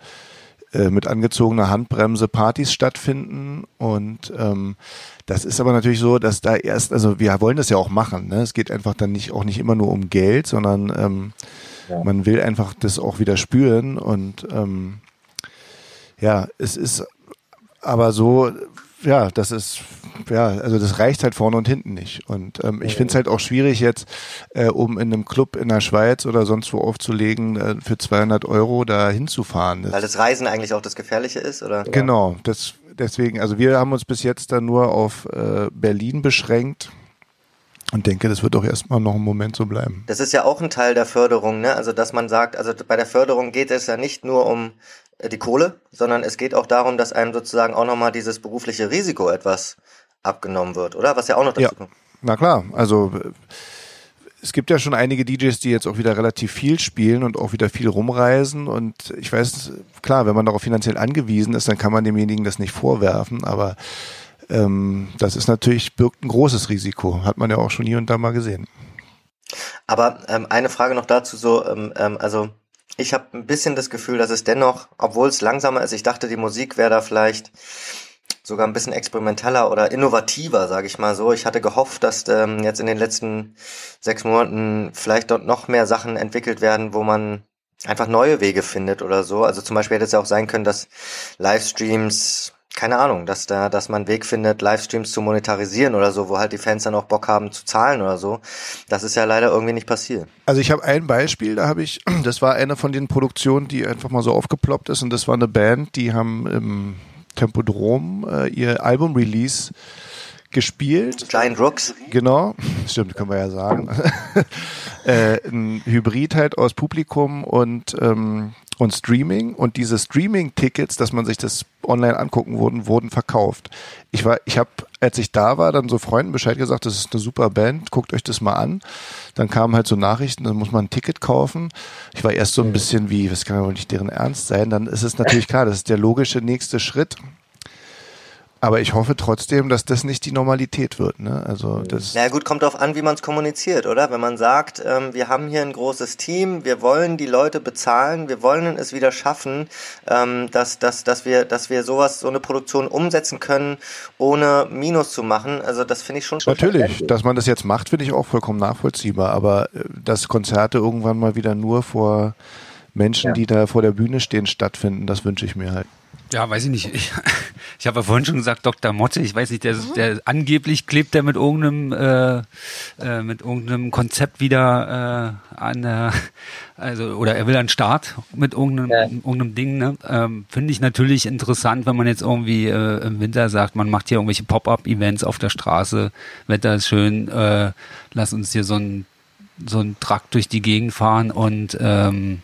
äh, mit angezogener Handbremse Partys stattfinden. Und ähm, das ist aber natürlich so, dass da erst, also wir wollen das ja auch machen. Ne? Es geht einfach dann nicht auch nicht immer nur um Geld, sondern ähm, ja. Man will einfach das auch wieder spüren und ähm, ja, es ist aber so, ja, das ist, ja, also das reicht halt vorne und hinten nicht. Und ähm, ich finde es halt auch schwierig jetzt, äh, um in einem Club in der Schweiz oder sonst wo aufzulegen, äh, für 200 Euro da hinzufahren. Weil das Reisen eigentlich auch das Gefährliche ist, oder? Genau, das, deswegen, also wir haben uns bis jetzt dann nur auf äh, Berlin beschränkt und denke, das wird auch erstmal noch einen Moment so bleiben. Das ist ja auch ein Teil der Förderung, ne? Also, dass man sagt, also bei der Förderung geht es ja nicht nur um äh, die Kohle, sondern es geht auch darum, dass einem sozusagen auch nochmal dieses berufliche Risiko etwas abgenommen wird, oder? Was ja auch noch dazu ja. kommt. Na klar, also es gibt ja schon einige DJs, die jetzt auch wieder relativ viel spielen und auch wieder viel rumreisen. Und ich weiß, klar, wenn man darauf finanziell angewiesen ist, dann kann man demjenigen das nicht vorwerfen, aber ähm, das ist natürlich, birgt ein großes Risiko, hat man ja auch schon hier und da mal gesehen. Aber ähm, eine Frage noch dazu, so, ähm, ähm also ich habe ein bisschen das Gefühl, dass es dennoch, obwohl es langsamer ist, ich dachte, die Musik wäre da vielleicht sogar ein bisschen experimenteller oder innovativer, sage ich mal so. Ich hatte gehofft, dass ähm, jetzt in den letzten sechs Monaten vielleicht dort noch mehr Sachen entwickelt werden, wo man einfach neue Wege findet oder so. Also zum Beispiel hätte es ja auch sein können, dass Livestreams keine Ahnung, dass da, dass man einen Weg findet, Livestreams zu monetarisieren oder so, wo halt die Fans dann auch Bock haben zu zahlen oder so. Das ist ja leider irgendwie nicht passiert. Also ich habe ein Beispiel, da habe ich, das war eine von den Produktionen, die einfach mal so aufgeploppt ist und das war eine Band, die haben im Tempodrom äh, ihr Album-Release gespielt. Giant Rooks. Genau, stimmt, können wir ja sagen. äh, ein Hybrid halt aus Publikum und ähm, und Streaming und diese Streaming-Tickets, dass man sich das online angucken wurden, wurden verkauft. Ich war, ich habe, als ich da war, dann so Freunden Bescheid gesagt, das ist eine super Band, guckt euch das mal an. Dann kamen halt so Nachrichten, dann muss man ein Ticket kaufen. Ich war erst so ein bisschen wie, was kann ja wohl nicht deren Ernst sein? Dann ist es natürlich klar, das ist der logische nächste Schritt. Aber ich hoffe trotzdem, dass das nicht die Normalität wird. Ne? Also das. Na gut, kommt darauf an, wie man es kommuniziert, oder? Wenn man sagt, ähm, wir haben hier ein großes Team, wir wollen die Leute bezahlen, wir wollen es wieder schaffen, ähm, dass, dass, dass wir, dass wir sowas, so eine Produktion umsetzen können, ohne Minus zu machen. Also das finde ich schon. schon Natürlich, dass man das jetzt macht, finde ich auch vollkommen nachvollziehbar. Aber äh, dass Konzerte irgendwann mal wieder nur vor Menschen, ja. die da vor der Bühne stehen, stattfinden, das wünsche ich mir halt. Ja, weiß ich nicht. Ich, ich habe ja vorhin schon gesagt, Dr. Motte, ich weiß nicht, der, mhm. der angeblich klebt der mit irgendeinem äh, äh, mit irgendeinem Konzept wieder äh, an der, also oder er will einen Start mit irgendeinem, ja. irgendeinem Ding. Ne? Ähm, Finde ich natürlich interessant, wenn man jetzt irgendwie äh, im Winter sagt, man macht hier irgendwelche Pop-up-Events auf der Straße, Wetter ist schön, äh, lass uns hier so ein so ein Trakt durch die Gegend fahren und ähm,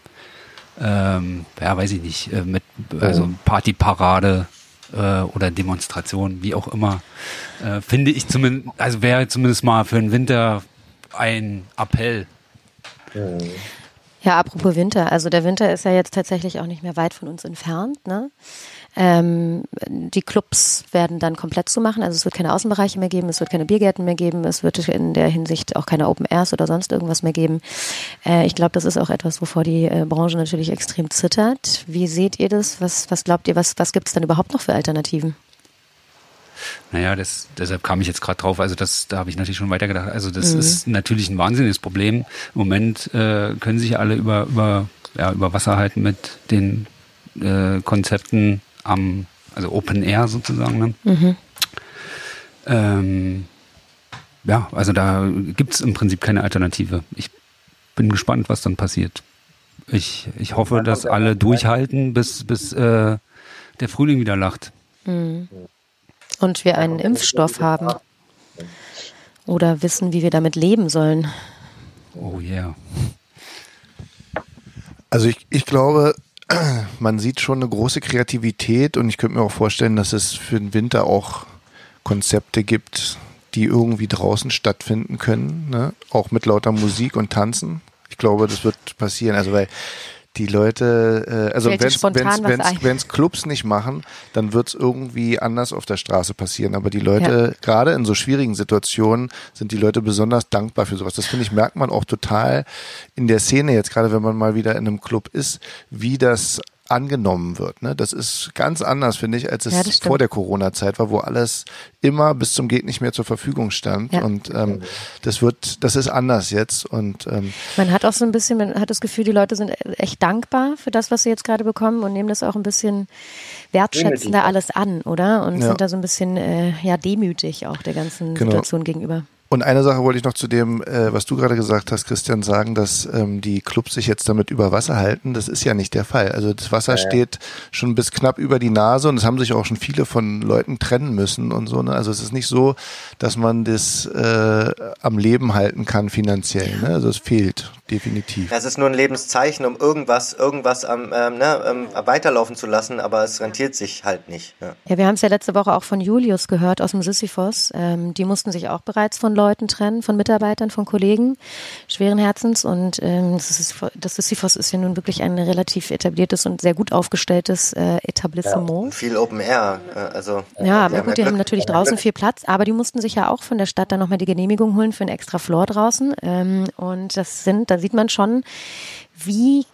ähm, ja, weiß ich nicht, äh, mit also Partyparade äh, oder Demonstration, wie auch immer, äh, finde ich zumindest, also wäre zumindest mal für den Winter ein Appell. Ja, apropos Winter, also der Winter ist ja jetzt tatsächlich auch nicht mehr weit von uns entfernt, ne? Ähm, die Clubs werden dann komplett zumachen, also es wird keine Außenbereiche mehr geben, es wird keine Biergärten mehr geben, es wird in der Hinsicht auch keine Open Airs oder sonst irgendwas mehr geben. Äh, ich glaube, das ist auch etwas, wovor die äh, Branche natürlich extrem zittert. Wie seht ihr das? Was, was glaubt ihr, was, was gibt es dann überhaupt noch für Alternativen? Naja, das, deshalb kam ich jetzt gerade drauf. Also das, da habe ich natürlich schon weitergedacht. Also das mhm. ist natürlich ein wahnsinniges Problem. Im Moment äh, können sich alle über, über, ja, über Wasser halten mit den äh, Konzepten am, also Open Air sozusagen. Ne? Mhm. Ähm, ja, also da gibt es im Prinzip keine Alternative. Ich bin gespannt, was dann passiert. Ich, ich hoffe, dass alle durchhalten, bis, bis äh, der Frühling wieder lacht. Mhm. Und wir einen Impfstoff haben. Oder wissen, wie wir damit leben sollen. Oh yeah. Also ich, ich glaube, man sieht schon eine große Kreativität und ich könnte mir auch vorstellen, dass es für den Winter auch Konzepte gibt, die irgendwie draußen stattfinden können, ne? auch mit lauter Musik und Tanzen. Ich glaube, das wird passieren. Also weil die Leute, äh, also wenn es? Clubs nicht machen, dann wird es irgendwie anders auf der Straße passieren. Aber die Leute, gerade in so schwierigen Situationen, sind die Leute besonders dankbar für sowas. Das finde ich, merkt man auch total in der Szene jetzt, gerade wenn man mal wieder in einem Club ist, wie das angenommen wird. Ne? Das ist ganz anders, finde ich, als es Ja, vor der Corona-Zeit war, wo alles immer bis zum geht nicht mehr zur Verfügung stand. Ja. Und ähm, das wird, das ist anders jetzt. Und ähm, Man hat auch so ein bisschen, man hat das Gefühl, die Leute sind echt dankbar für das, was sie jetzt gerade bekommen und nehmen das auch ein bisschen wertschätzender alles an, oder? Und Ja. sind da so ein bisschen äh, ja demütig auch der ganzen Genau. Situation gegenüber. Und eine Sache wollte ich noch zu dem, äh, was du gerade gesagt hast, Christian, sagen, dass ähm, die Clubs sich jetzt damit über Wasser halten. Das ist ja nicht der Fall. Also das Wasser steht schon bis knapp über die Nase und es haben sich auch schon viele von Leuten trennen müssen und so. Ne? Also es ist nicht so, dass man das äh, am Leben halten kann finanziell. Ne? Also es fehlt definitiv. Das ist nur ein Lebenszeichen, um irgendwas, irgendwas am, ähm, ne, ähm, weiterlaufen zu lassen, aber es rentiert sich halt nicht. Ja. Ja, wir haben es ja letzte Woche auch von Julius gehört aus dem Sisyphos. Ähm, die mussten sich auch bereits von Leuten trennen, von Mitarbeitern, von Kollegen, schweren Herzens. Und ähm, das, ist, das Sisyphos ist ja nun wirklich ein relativ etabliertes und sehr gut aufgestelltes äh, Etablissement. Viel Open Air, äh, also. Ja, aber haben gut, die haben natürlich draußen viel Platz, aber die mussten sich ja auch von der Stadt dann nochmal die Genehmigung holen für einen extra Floor draußen. Ähm, und das sind, da sieht man schon, wie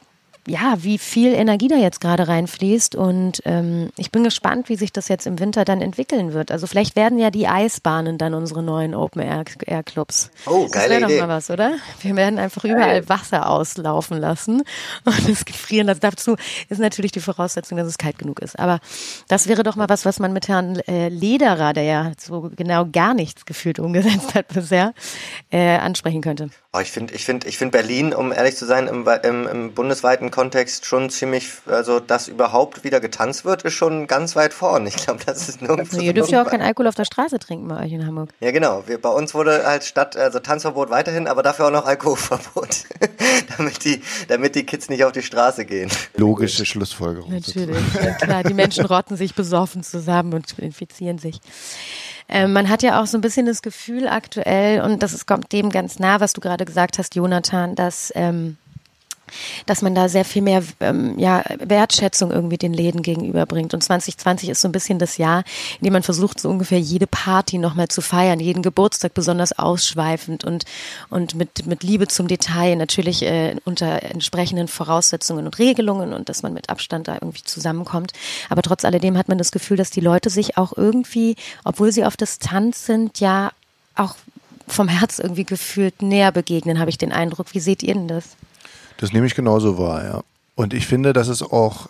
ja, wie viel Energie da jetzt gerade reinfließt. Und ähm, ich bin gespannt, wie sich das jetzt im Winter dann entwickeln wird. Also vielleicht werden ja die Eisbahnen dann unsere neuen Open Air, Air Clubs. Oh, das geile wäre doch mal was, oder? Wir werden einfach überall Wasser auslaufen lassen und es gefrieren lassen. Dazu ist natürlich die Voraussetzung, dass es kalt genug ist. Aber das wäre doch mal was, was man mit Herrn äh, Lederer, der ja so genau gar nichts gefühlt umgesetzt hat bisher, äh, ansprechen könnte. Oh, ich finde, ich finde, ich finde Berlin, um ehrlich zu sein, im, im, im bundesweiten Kontext schon ziemlich, also dass überhaupt wieder getanzt wird, ist schon ganz weit vorn. Ich glaube, das ist nirgendwo. Also ihr dürft ja auch kein Alkohol auf der Straße trinken bei euch in Hamburg. Ja, genau. Wir, bei uns wurde halt statt also Tanzverbot weiterhin, aber dafür auch noch Alkoholverbot, damit die, damit die Kids nicht auf die Straße gehen. Logische Schlussfolgerung. Natürlich, ja, klar. Die Menschen rotten sich besoffen zusammen und infizieren sich. Ähm, man hat ja auch so ein bisschen das Gefühl aktuell, und das ist, kommt dem ganz nah, was du gerade gesagt hast, Jonathan, dass ähm, dass man da sehr viel mehr ähm, ja, Wertschätzung irgendwie den Läden gegenüberbringt. Und 2020 ist so ein bisschen das Jahr, in dem man versucht, so ungefähr jede Party nochmal zu feiern, jeden Geburtstag besonders ausschweifend und, und mit, mit Liebe zum Detail, natürlich äh, unter entsprechenden Voraussetzungen und Regelungen und dass man mit Abstand da irgendwie zusammenkommt. Aber trotz alledem hat man das Gefühl, dass die Leute sich auch irgendwie, obwohl sie auf Distanz sind, ja auch vom Herz irgendwie gefühlt näher begegnen, habe ich den Eindruck. Wie seht ihr denn das? Das nehme ich genauso wahr, ja. Und ich finde, dass es auch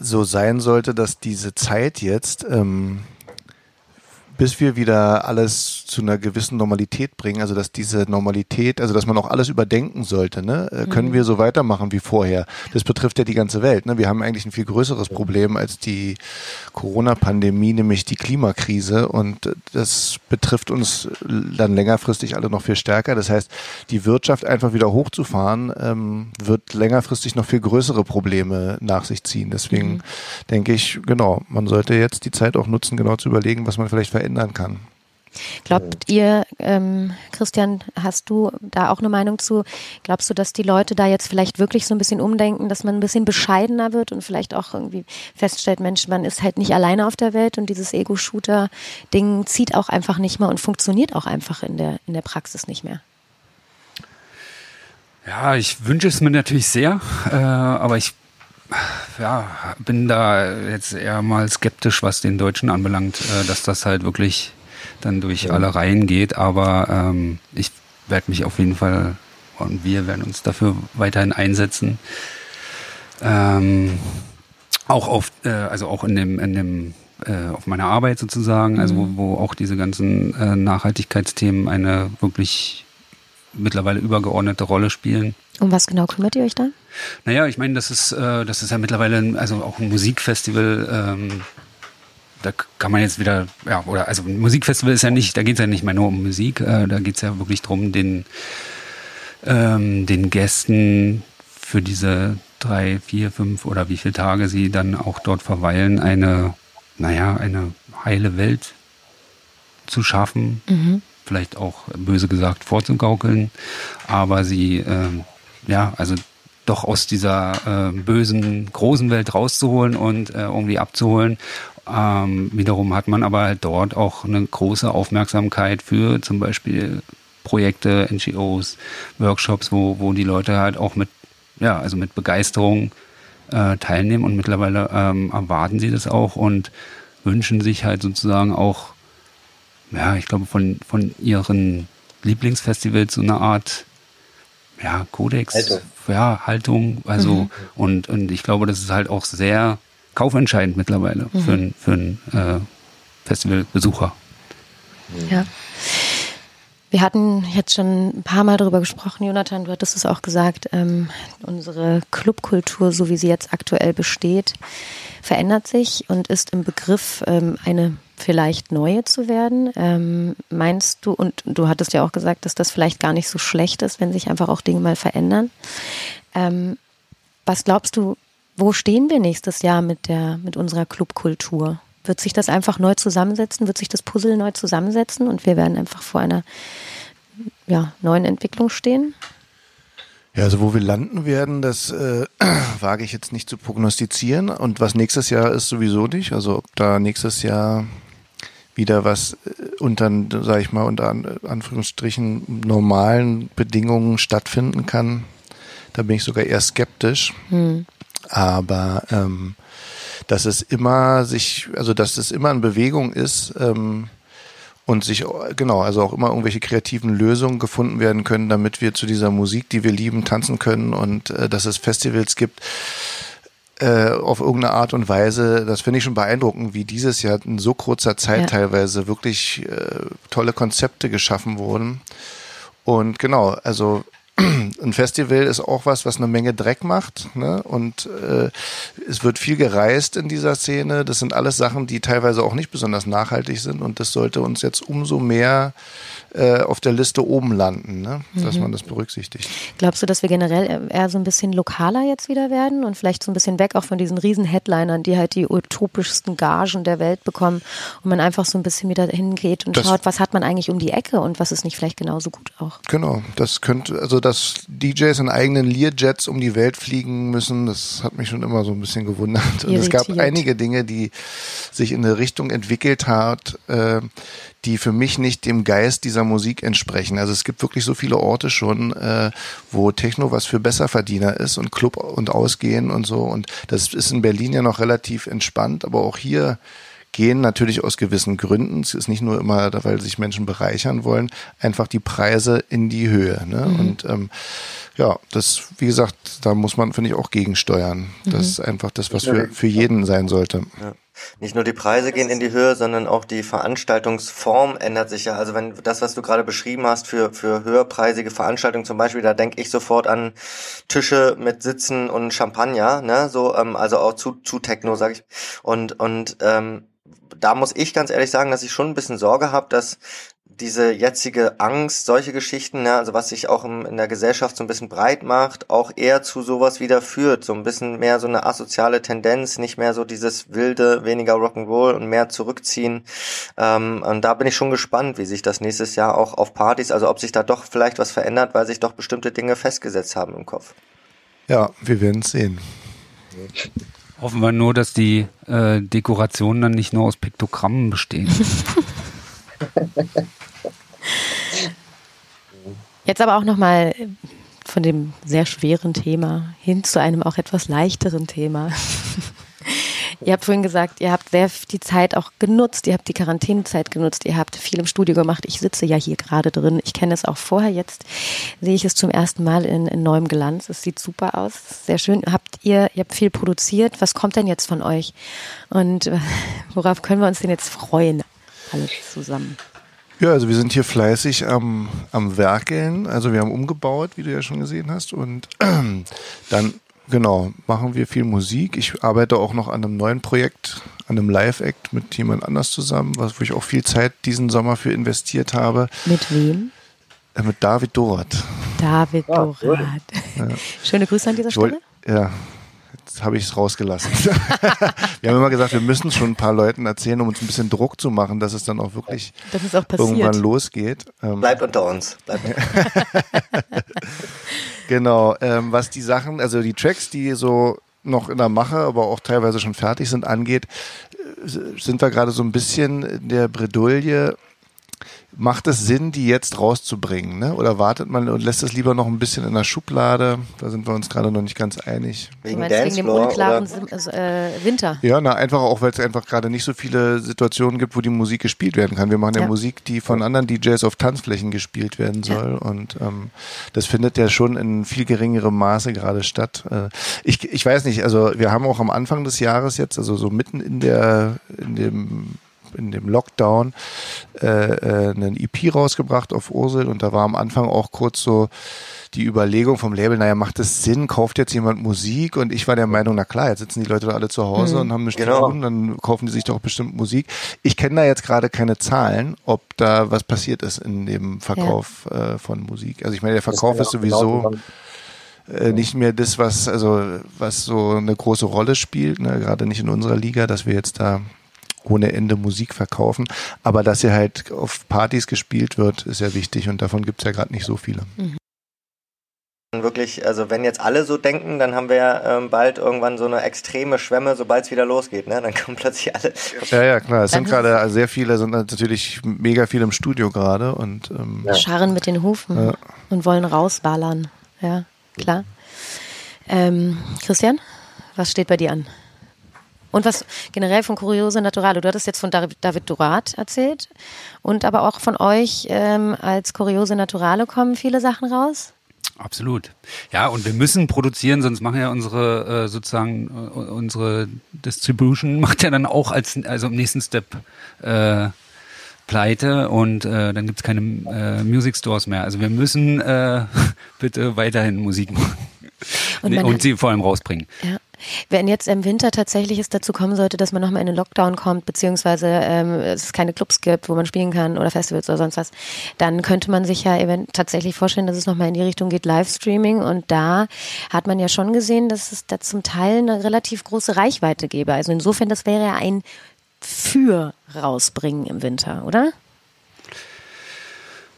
so sein sollte, dass diese Zeit jetzt, ähm, bis wir wieder alles zu einer gewissen Normalität bringen, also dass diese Normalität, also dass man auch alles überdenken sollte, ne? Äh, Können wir so weitermachen wie vorher? Das betrifft ja die ganze Welt. Ne? Wir haben eigentlich ein viel größeres Problem als die Corona-Pandemie, nämlich die Klimakrise. Und das betrifft uns dann längerfristig alle noch viel stärker. Das heißt, die Wirtschaft einfach wieder hochzufahren, ähm, wird längerfristig noch viel größere Probleme nach sich ziehen. Deswegen denke ich, genau, man sollte jetzt die Zeit auch nutzen, genau zu überlegen, was man vielleicht verändern kann. Glaubt ihr, ähm, Christian, hast du da auch eine Meinung zu? Glaubst du, dass die Leute da jetzt vielleicht wirklich so ein bisschen umdenken, dass man ein bisschen bescheidener wird und vielleicht auch irgendwie feststellt, Mensch, man ist halt nicht alleine auf der Welt und dieses Ego-Shooter-Ding zieht auch einfach nicht mehr und funktioniert auch einfach in der, in der Praxis nicht mehr? Ja, ich wünsche es mir natürlich sehr, äh, aber ich ja, bin da jetzt eher mal skeptisch, was den Deutschen anbelangt, äh, dass das halt wirklich dann durch alle Reihen geht. Aber ähm, ich werde mich auf jeden Fall und wir werden uns dafür weiterhin einsetzen. Ähm, auch auf, äh, also auch in dem, in dem äh, auf meiner Arbeit sozusagen, also wo, wo auch diese ganzen äh, Nachhaltigkeitsthemen eine wirklich mittlerweile übergeordnete Rolle spielen. Um was genau kümmert ihr euch da? Naja, ich meine, das ist, äh, das ist ja mittlerweile ein, also auch ein Musikfestival. Ähm, da kann man jetzt wieder, ja, oder also ein Musikfestival ist ja nicht, da geht es ja nicht mehr nur um Musik, äh, da geht es ja wirklich drum, den, ähm, den Gästen für diese drei, vier, fünf oder wie viele Tage sie dann auch dort verweilen, eine, naja, eine heile Welt zu schaffen. Vielleicht auch böse gesagt vorzugaukeln. Aber sie, ähm, ja, also doch aus dieser äh, bösen, großen Welt rauszuholen und äh, irgendwie abzuholen. Ähm, wiederum hat man aber halt dort auch eine große Aufmerksamkeit für zum Beispiel Projekte, NGOs, Workshops, wo, wo die Leute halt auch mit, ja, also mit Begeisterung äh, teilnehmen und mittlerweile ähm, erwarten sie das auch und wünschen sich halt sozusagen auch, ja, ich glaube, von, von ihren Lieblingsfestivals so eine Art ja, Kodex, Haltung. ja, Haltung, also mhm. und, und ich glaube, das ist halt auch sehr kaufentscheidend mittlerweile mhm. für, für einen äh, Festivalbesucher. Ja. Wir hatten jetzt schon ein paar Mal darüber gesprochen, Jonathan, du hattest es auch gesagt, ähm, unsere Clubkultur, so wie sie jetzt aktuell besteht, verändert sich und ist im Begriff, ähm, eine vielleicht neue zu werden. Ähm, meinst du, und du hattest ja auch gesagt, dass das vielleicht gar nicht so schlecht ist, wenn sich einfach auch Dinge mal verändern. Ähm, was glaubst du, wo stehen wir nächstes Jahr mit der, mit unserer Clubkultur? Wird sich das einfach neu zusammensetzen? Wird sich das Puzzle neu zusammensetzen und wir werden einfach vor einer ja, neuen Entwicklung stehen? Ja, also wo wir landen werden, das äh, wage ich jetzt nicht zu prognostizieren. Und was nächstes Jahr ist, sowieso nicht. Also ob da nächstes Jahr wieder was äh, unter, sage ich mal, unter Anführungsstrichen normalen Bedingungen stattfinden kann, da bin ich sogar eher skeptisch. Hm. Aber ähm, dass es immer sich, also dass es immer in Bewegung ist ähm, und sich genau, also auch immer irgendwelche kreativen Lösungen gefunden werden können, damit wir zu dieser Musik, die wir lieben, tanzen können und äh, dass es Festivals gibt äh, auf irgendeine Art und Weise, das finde ich schon beeindruckend, wie dieses Jahr in so kurzer Zeit ja. teilweise wirklich äh, tolle Konzepte geschaffen wurden. Und genau, also ein Festival ist auch was, was eine Menge Dreck macht. Ne? Und äh, es wird viel gereist in dieser Szene. Das sind alles Sachen, die teilweise auch nicht besonders nachhaltig sind. Und das sollte uns jetzt umso mehr äh, auf der Liste oben landen, ne? dass mhm. man das berücksichtigt. Glaubst du, dass wir generell eher so ein bisschen lokaler jetzt wieder werden und vielleicht so ein bisschen weg auch von diesen riesen Headlinern, die halt die utopischsten Gagen der Welt bekommen und man einfach so ein bisschen wieder hingeht und das, schaut, was hat man eigentlich um die Ecke und was ist nicht vielleicht genauso gut auch? Genau, das könnte, also dass DJs in eigenen Learjets um die Welt fliegen müssen, das hat mich schon immer so ein bisschen gewundert. Und es gab einige Dinge, die sich in eine Richtung entwickelt hat, äh, die für mich nicht dem Geist dieser Musik entsprechen. Also es gibt wirklich so viele Orte schon, äh, wo Techno was für Besserverdiener ist und Club und Ausgehen und so. Und das ist in Berlin ja noch relativ entspannt, aber auch hier gehen natürlich aus gewissen Gründen, es ist nicht nur immer, weil sich Menschen bereichern wollen, einfach die Preise in die Höhe. Ne? Mhm. Und ähm, ja, das, wie gesagt, da muss man, finde ich, auch gegensteuern. Mhm. Das ist einfach das, was für, für jeden sein sollte. Ja. Nicht nur die Preise gehen in die Höhe, sondern auch die Veranstaltungsform ändert sich ja. Also wenn das, was du gerade beschrieben hast für, für höherpreisige Veranstaltungen zum Beispiel, da denke ich sofort an Tische mit Sitzen und Champagner, ne? So, ähm, also auch zu, zu Techno, sag ich. Und, und ähm, da muss ich ganz ehrlich sagen, dass ich schon ein bisschen Sorge habe, dass diese jetzige Angst, solche Geschichten, ne, also was sich auch im, in der Gesellschaft so ein bisschen breit macht, auch eher zu sowas wieder führt. So ein bisschen mehr so eine asoziale Tendenz, nicht mehr so dieses wilde, weniger Rock'n'Roll und mehr zurückziehen. Ähm, und da bin ich schon gespannt, wie sich das nächstes Jahr auch auf Partys, also ob sich da doch vielleicht was verändert, weil sich doch bestimmte Dinge festgesetzt haben im Kopf. Ja, wir werden es sehen. Hoffen wir nur, dass die äh, Dekorationen dann nicht nur aus Piktogrammen bestehen. Jetzt aber auch nochmal von dem sehr schweren Thema hin zu einem auch etwas leichteren Thema. ihr habt vorhin gesagt, ihr habt sehr die Zeit auch genutzt, ihr habt die Quarantänezeit genutzt, ihr habt viel im Studio gemacht. Ich sitze ja hier gerade drin. Ich kenne es auch vorher. Jetzt sehe ich es zum ersten Mal in, in neuem Glanz. Es sieht super aus. Sehr schön. Habt ihr, ihr habt viel produziert. Was kommt denn jetzt von euch? Und worauf können wir uns denn jetzt freuen? Alles zusammen. Ja, also wir sind hier fleißig am, am Werkeln. Also wir haben umgebaut, wie du ja schon gesehen hast. Und dann, genau, machen wir viel Musik. Ich arbeite auch noch an einem neuen Projekt, an einem Live-Act mit jemand anders zusammen, was, wo ich auch viel Zeit diesen Sommer für investiert habe. Mit wem? Äh, mit David Dorat. David ah, Dorat. Ja. Schöne Grüße an dieser Stelle. Wollt, habe ich es rausgelassen. wir haben immer gesagt, wir müssen schon ein paar Leuten erzählen, um uns ein bisschen Druck zu machen, dass es dann auch wirklich auch irgendwann losgeht. Ähm, Bleibt unter uns. Bleibt. genau, ähm, was die Sachen, also die Tracks, die so noch in der Mache, aber auch teilweise schon fertig sind, angeht, äh, sind wir gerade so ein bisschen in der Bredouille, Macht es Sinn, die jetzt rauszubringen? Ne? Oder wartet man und lässt es lieber noch ein bisschen in der Schublade? Da sind wir uns gerade noch nicht ganz einig. Wegen, wegen dem unklaren äh, Winter. Ja, na, einfach auch, weil es einfach gerade nicht so viele Situationen gibt, wo die Musik gespielt werden kann. Wir machen ja, ja Musik, die von anderen DJs auf Tanzflächen gespielt werden soll. Ja. Und ähm, das findet ja schon in viel geringerem Maße gerade statt. Äh, ich, ich weiß nicht, also wir haben auch am Anfang des Jahres jetzt, also so mitten in der, in dem in dem Lockdown äh, äh, einen EP rausgebracht auf Ursel und da war am Anfang auch kurz so die Überlegung vom Label, naja, macht es Sinn, kauft jetzt jemand Musik? Und ich war der Meinung, na klar, jetzt sitzen die Leute da alle zu Hause mhm. und haben nichts genau. tun, dann kaufen die sich doch bestimmt Musik. Ich kenne da jetzt gerade keine Zahlen, ob da was passiert ist in dem Verkauf ja. äh, von Musik. Also ich meine, der Verkauf ist sowieso äh, nicht mehr das, was also was so eine große Rolle spielt, ne? gerade nicht in unserer Liga, dass wir jetzt da ohne Ende Musik verkaufen. Aber dass sie halt auf Partys gespielt wird, ist ja wichtig und davon gibt es ja gerade nicht so viele. Mhm. Wirklich, also wenn jetzt alle so denken, dann haben wir ja ähm, bald irgendwann so eine extreme Schwemme, sobald es wieder losgeht, ne? Dann kommen plötzlich alle. Ja, ja, klar. Es sind gerade sehr viele, sind natürlich mega viel im Studio gerade und ähm, ja. scharren mit den Hufen ja. und wollen rausballern. Ja, klar. Ähm, Christian, was steht bei dir an? Und was generell von Kuriose Naturale, du hattest jetzt von David Durat erzählt und aber auch von euch ähm, als Kuriose Naturale kommen viele Sachen raus? Absolut. Ja, und wir müssen produzieren, sonst machen ja unsere äh, sozusagen äh, unsere Distribution macht ja dann auch als also im nächsten Step äh, pleite und äh, dann gibt's keine äh, Music Stores mehr. Also wir müssen äh, bitte weiterhin Musik machen und, und sie vor allem rausbringen. Ja. Wenn jetzt im Winter tatsächlich es dazu kommen sollte, dass man nochmal in den Lockdown kommt, beziehungsweise ähm, es keine Clubs gibt, wo man spielen kann oder Festivals oder sonst was, dann könnte man sich ja tatsächlich vorstellen, dass es nochmal in die Richtung geht, Livestreaming. Und da hat man ja schon gesehen, dass es da zum Teil eine relativ große Reichweite gäbe. Also insofern, das wäre ja ein Für rausbringen im Winter, oder?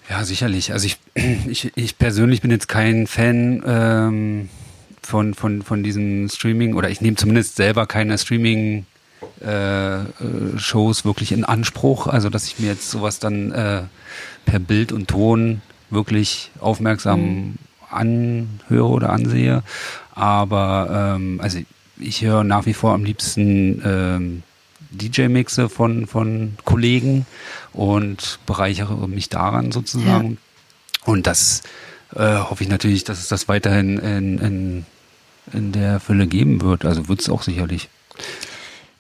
Ja, sicherlich. Also ich, ich, ich persönlich bin jetzt kein Fan ähm, von, von, von diesen Streaming oder ich nehme zumindest selber keine Streaming äh, äh, Shows wirklich in Anspruch. Also dass ich mir jetzt sowas dann äh, per Bild und Ton wirklich aufmerksam mhm. anhöre oder ansehe. Aber ähm, also ich höre nach wie vor am liebsten ähm, DJ-Mixe von, von Kollegen und bereichere mich daran sozusagen. Ja. Und das äh, hoffe ich natürlich, dass es das weiterhin in, in, in der Fülle geben wird. Also wird es auch sicherlich.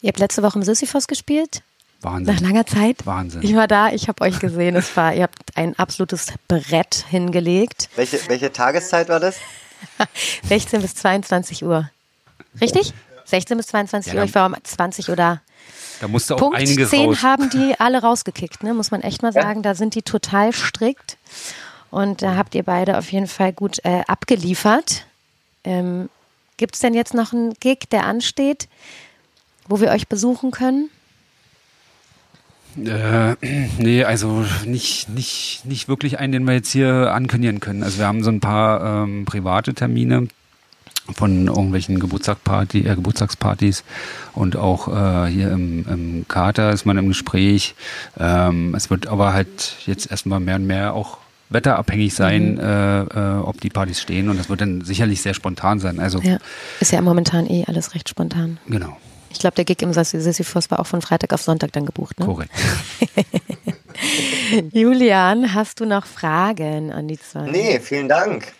Ihr habt letzte Woche im Sisyphos gespielt. Wahnsinn. Nach langer Zeit. Wahnsinn. Ich war da, ich habe euch gesehen. Es war, ihr habt ein absolutes Brett hingelegt. Welche, welche Tageszeit war das? 16 bis 22 Uhr. Richtig? 16 bis 22 ja, Uhr. Ich war um 20 Uhr da. Da musste auch Punkt einiges 10 raus. haben die alle rausgekickt, ne? muss man echt mal sagen. Da sind die total strikt. Und da habt ihr beide auf jeden Fall gut äh, abgeliefert. Ähm, Gibt es denn jetzt noch einen Gig, der ansteht, wo wir euch besuchen können? Äh, nee, also nicht, nicht, nicht wirklich einen, den wir jetzt hier ankündigen können. Also wir haben so ein paar ähm, private Termine von irgendwelchen Geburtstagsparty, äh, Geburtstagspartys und auch äh, hier im, im Kater ist man im Gespräch. Ähm, es wird aber halt jetzt erstmal mehr und mehr auch wetterabhängig sein, mhm. äh, äh, ob die Partys stehen und das wird dann sicherlich sehr spontan sein. Also ja, ist ja momentan eh alles recht spontan. Genau. Ich glaube, der Gig im Sisyphos war auch von Freitag auf Sonntag dann gebucht, ne? Korrekt. Julian, hast du noch Fragen an die zwei? Nee, vielen Dank.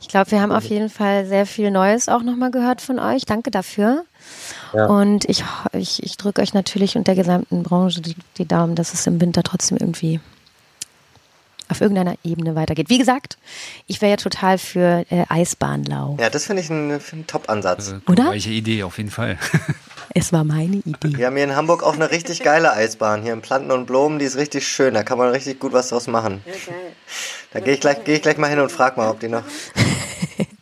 Ich glaube, wir haben auf jeden Fall sehr viel Neues auch nochmal gehört von euch. Danke dafür. Ja. Und ich, ich, ich drücke euch natürlich und der gesamten Branche die, die Daumen, dass es im Winter trotzdem irgendwie auf irgendeiner Ebene weitergeht. Wie gesagt, ich wäre ja total für äh, Eisbahnlau. Ja, das finde ich einen, einen Top-Ansatz. Äh, Oder? Welche Idee, auf jeden Fall. es war meine Idee. Wir haben hier in Hamburg auch eine richtig geile Eisbahn. Hier in Planten und Blumen, die ist richtig schön. Da kann man richtig gut was draus machen. Ja, geil. Da gehe ich, gleich, geh ich gleich mal hin und frage mal, ob die noch.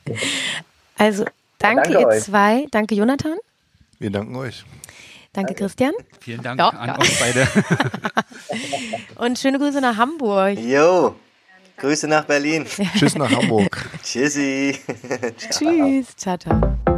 also, danke, danke ihr euch. zwei. Danke, Jonathan. Wir danken euch. Danke, Christian. Vielen Dank ja, an ja. euch beide. Und schöne Grüße nach Hamburg. Jo. Grüße nach Berlin. Tschüss nach Hamburg. Tschüssi. Tschüss. Ciao, ciao.